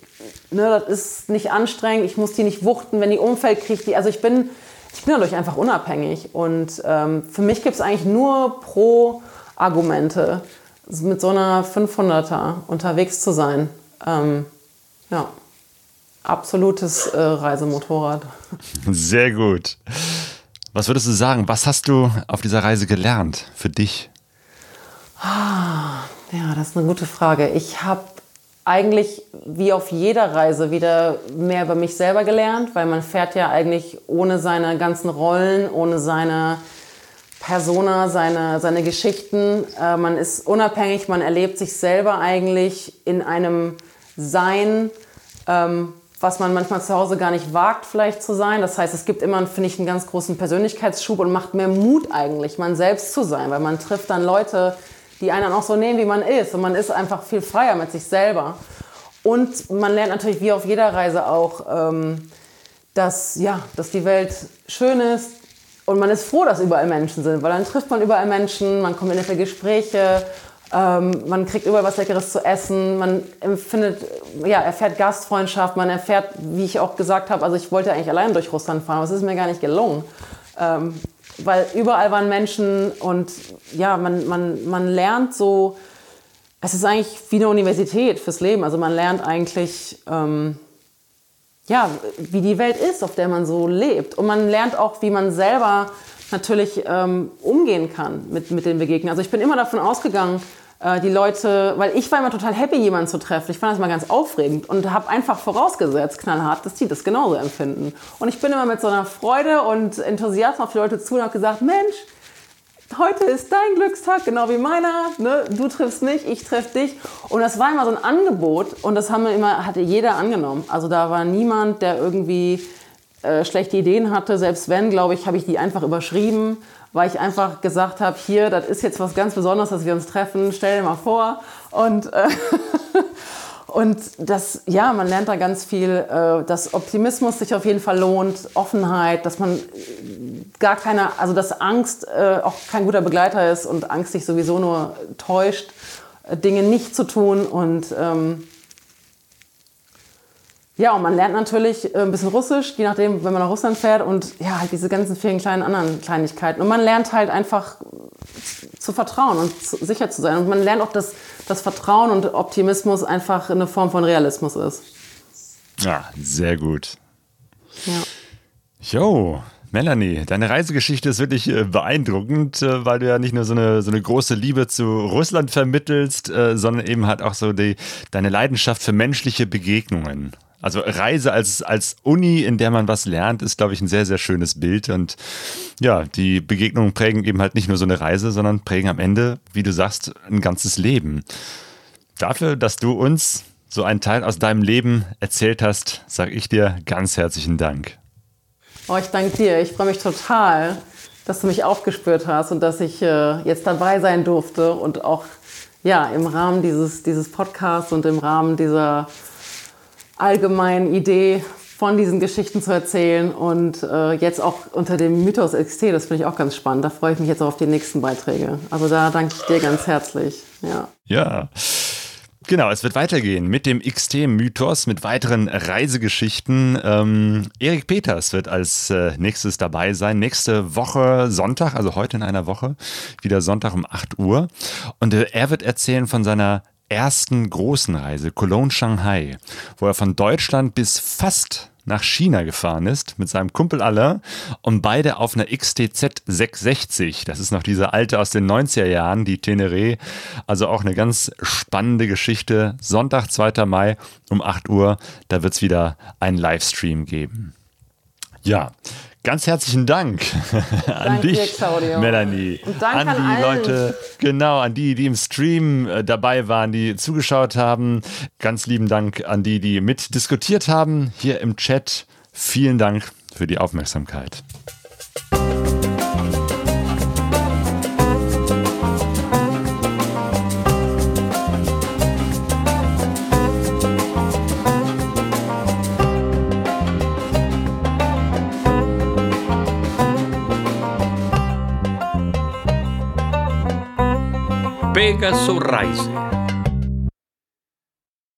[SPEAKER 3] ne, das ist nicht anstrengend. Ich muss die nicht wuchten, wenn die umfällt, kriege ich die. Also ich bin, ich bin dadurch einfach unabhängig. Und ähm, für mich gibt es eigentlich nur Pro-Argumente, mit so einer 500er unterwegs zu sein. Ähm, ja, absolutes äh, Reisemotorrad.
[SPEAKER 1] Sehr gut. Was würdest du sagen? Was hast du auf dieser Reise gelernt für dich?
[SPEAKER 3] Ja, das ist eine gute Frage. Ich habe eigentlich wie auf jeder Reise wieder mehr über mich selber gelernt, weil man fährt ja eigentlich ohne seine ganzen Rollen, ohne seine Persona, seine, seine Geschichten. Äh, man ist unabhängig, man erlebt sich selber eigentlich in einem Sein, ähm, was man manchmal zu Hause gar nicht wagt, vielleicht zu sein. Das heißt, es gibt immer, finde ich, einen ganz großen Persönlichkeitsschub und macht mehr Mut eigentlich, man selbst zu sein, weil man trifft dann Leute, die einen auch so nehmen, wie man ist. Und man ist einfach viel freier mit sich selber. Und man lernt natürlich wie auf jeder Reise auch, ähm, dass, ja, dass die Welt schön ist. Und man ist froh, dass überall Menschen sind, weil dann trifft man überall Menschen, man kommt in nette Gespräche, ähm, man kriegt überall was Leckeres zu essen, man empfindet, ja, erfährt Gastfreundschaft, man erfährt, wie ich auch gesagt habe, also ich wollte eigentlich allein durch Russland fahren, aber es ist mir gar nicht gelungen. Ähm, weil überall waren Menschen und ja, man, man, man lernt so, es ist eigentlich wie eine Universität fürs Leben. Also man lernt eigentlich, ähm, ja, wie die Welt ist, auf der man so lebt. Und man lernt auch, wie man selber natürlich ähm, umgehen kann mit, mit den Begegnungen. Also ich bin immer davon ausgegangen, äh, die Leute, weil ich war immer total happy, jemanden zu treffen. Ich fand das mal ganz aufregend und habe einfach vorausgesetzt, knallhart, dass die das genauso empfinden. Und ich bin immer mit so einer Freude und Enthusiasmus auf die Leute zu und habe gesagt, Mensch, heute ist dein Glückstag, genau wie meiner. Ne? Du triffst mich, ich triff dich. Und das war immer so ein Angebot und das haben wir immer, hatte jeder angenommen. Also da war niemand, der irgendwie äh, schlechte Ideen hatte. Selbst wenn, glaube ich, habe ich die einfach überschrieben, weil ich einfach gesagt habe, hier, das ist jetzt was ganz Besonderes, dass wir uns treffen. Stell dir mal vor. Und äh, Und das, ja, man lernt da ganz viel, äh, dass Optimismus sich auf jeden Fall lohnt, Offenheit, dass man gar keine, also dass Angst äh, auch kein guter Begleiter ist und Angst sich sowieso nur täuscht, äh, Dinge nicht zu tun. Und ähm, ja, und man lernt natürlich äh, ein bisschen Russisch, je nachdem, wenn man nach Russland fährt und ja, halt diese ganzen vielen kleinen anderen Kleinigkeiten. Und man lernt halt einfach zu vertrauen und zu, sicher zu sein. Und man lernt auch, dass, dass Vertrauen und Optimismus einfach eine Form von Realismus ist.
[SPEAKER 1] Ja, sehr gut.
[SPEAKER 3] Ja.
[SPEAKER 1] Jo, Melanie, deine Reisegeschichte ist wirklich äh, beeindruckend, äh, weil du ja nicht nur so eine, so eine große Liebe zu Russland vermittelst, äh, sondern eben halt auch so die, deine Leidenschaft für menschliche Begegnungen. Also Reise als, als Uni, in der man was lernt, ist, glaube ich, ein sehr, sehr schönes Bild. Und ja, die Begegnungen prägen eben halt nicht nur so eine Reise, sondern prägen am Ende, wie du sagst, ein ganzes Leben. Dafür, dass du uns so einen Teil aus deinem Leben erzählt hast, sage ich dir ganz herzlichen Dank.
[SPEAKER 3] Oh, ich danke dir. Ich freue mich total, dass du mich aufgespürt hast und dass ich äh, jetzt dabei sein durfte und auch ja, im Rahmen dieses, dieses Podcasts und im Rahmen dieser allgemeinen Idee von diesen Geschichten zu erzählen und äh, jetzt auch unter dem Mythos XT, das finde ich auch ganz spannend. Da freue ich mich jetzt auch auf die nächsten Beiträge. Also da danke ich dir ganz herzlich. Ja.
[SPEAKER 1] Ja. Genau, es wird weitergehen mit dem XT-Mythos, mit weiteren Reisegeschichten. Ähm, Erik Peters wird als äh, nächstes dabei sein. Nächste Woche Sonntag, also heute in einer Woche, wieder Sonntag um 8 Uhr. Und äh, er wird erzählen von seiner ersten großen Reise, Cologne-Shanghai, wo er von Deutschland bis fast nach China gefahren ist mit seinem Kumpel Alain und beide auf einer XTZ 660. Das ist noch diese alte aus den 90er Jahren, die Teneré. Also auch eine ganz spannende Geschichte. Sonntag, 2. Mai um 8 Uhr, da wird es wieder einen Livestream geben. Ja, Ganz herzlichen Dank an
[SPEAKER 3] Dank
[SPEAKER 1] dich,
[SPEAKER 3] dir,
[SPEAKER 1] Melanie.
[SPEAKER 3] Und danke
[SPEAKER 1] an
[SPEAKER 3] an
[SPEAKER 1] die
[SPEAKER 3] allen.
[SPEAKER 1] Leute, genau, an die, die im Stream äh, dabei waren, die zugeschaut haben. Ganz lieben Dank an die, die mitdiskutiert haben hier im Chat. Vielen Dank für die Aufmerksamkeit.
[SPEAKER 2] Pegasus Reise.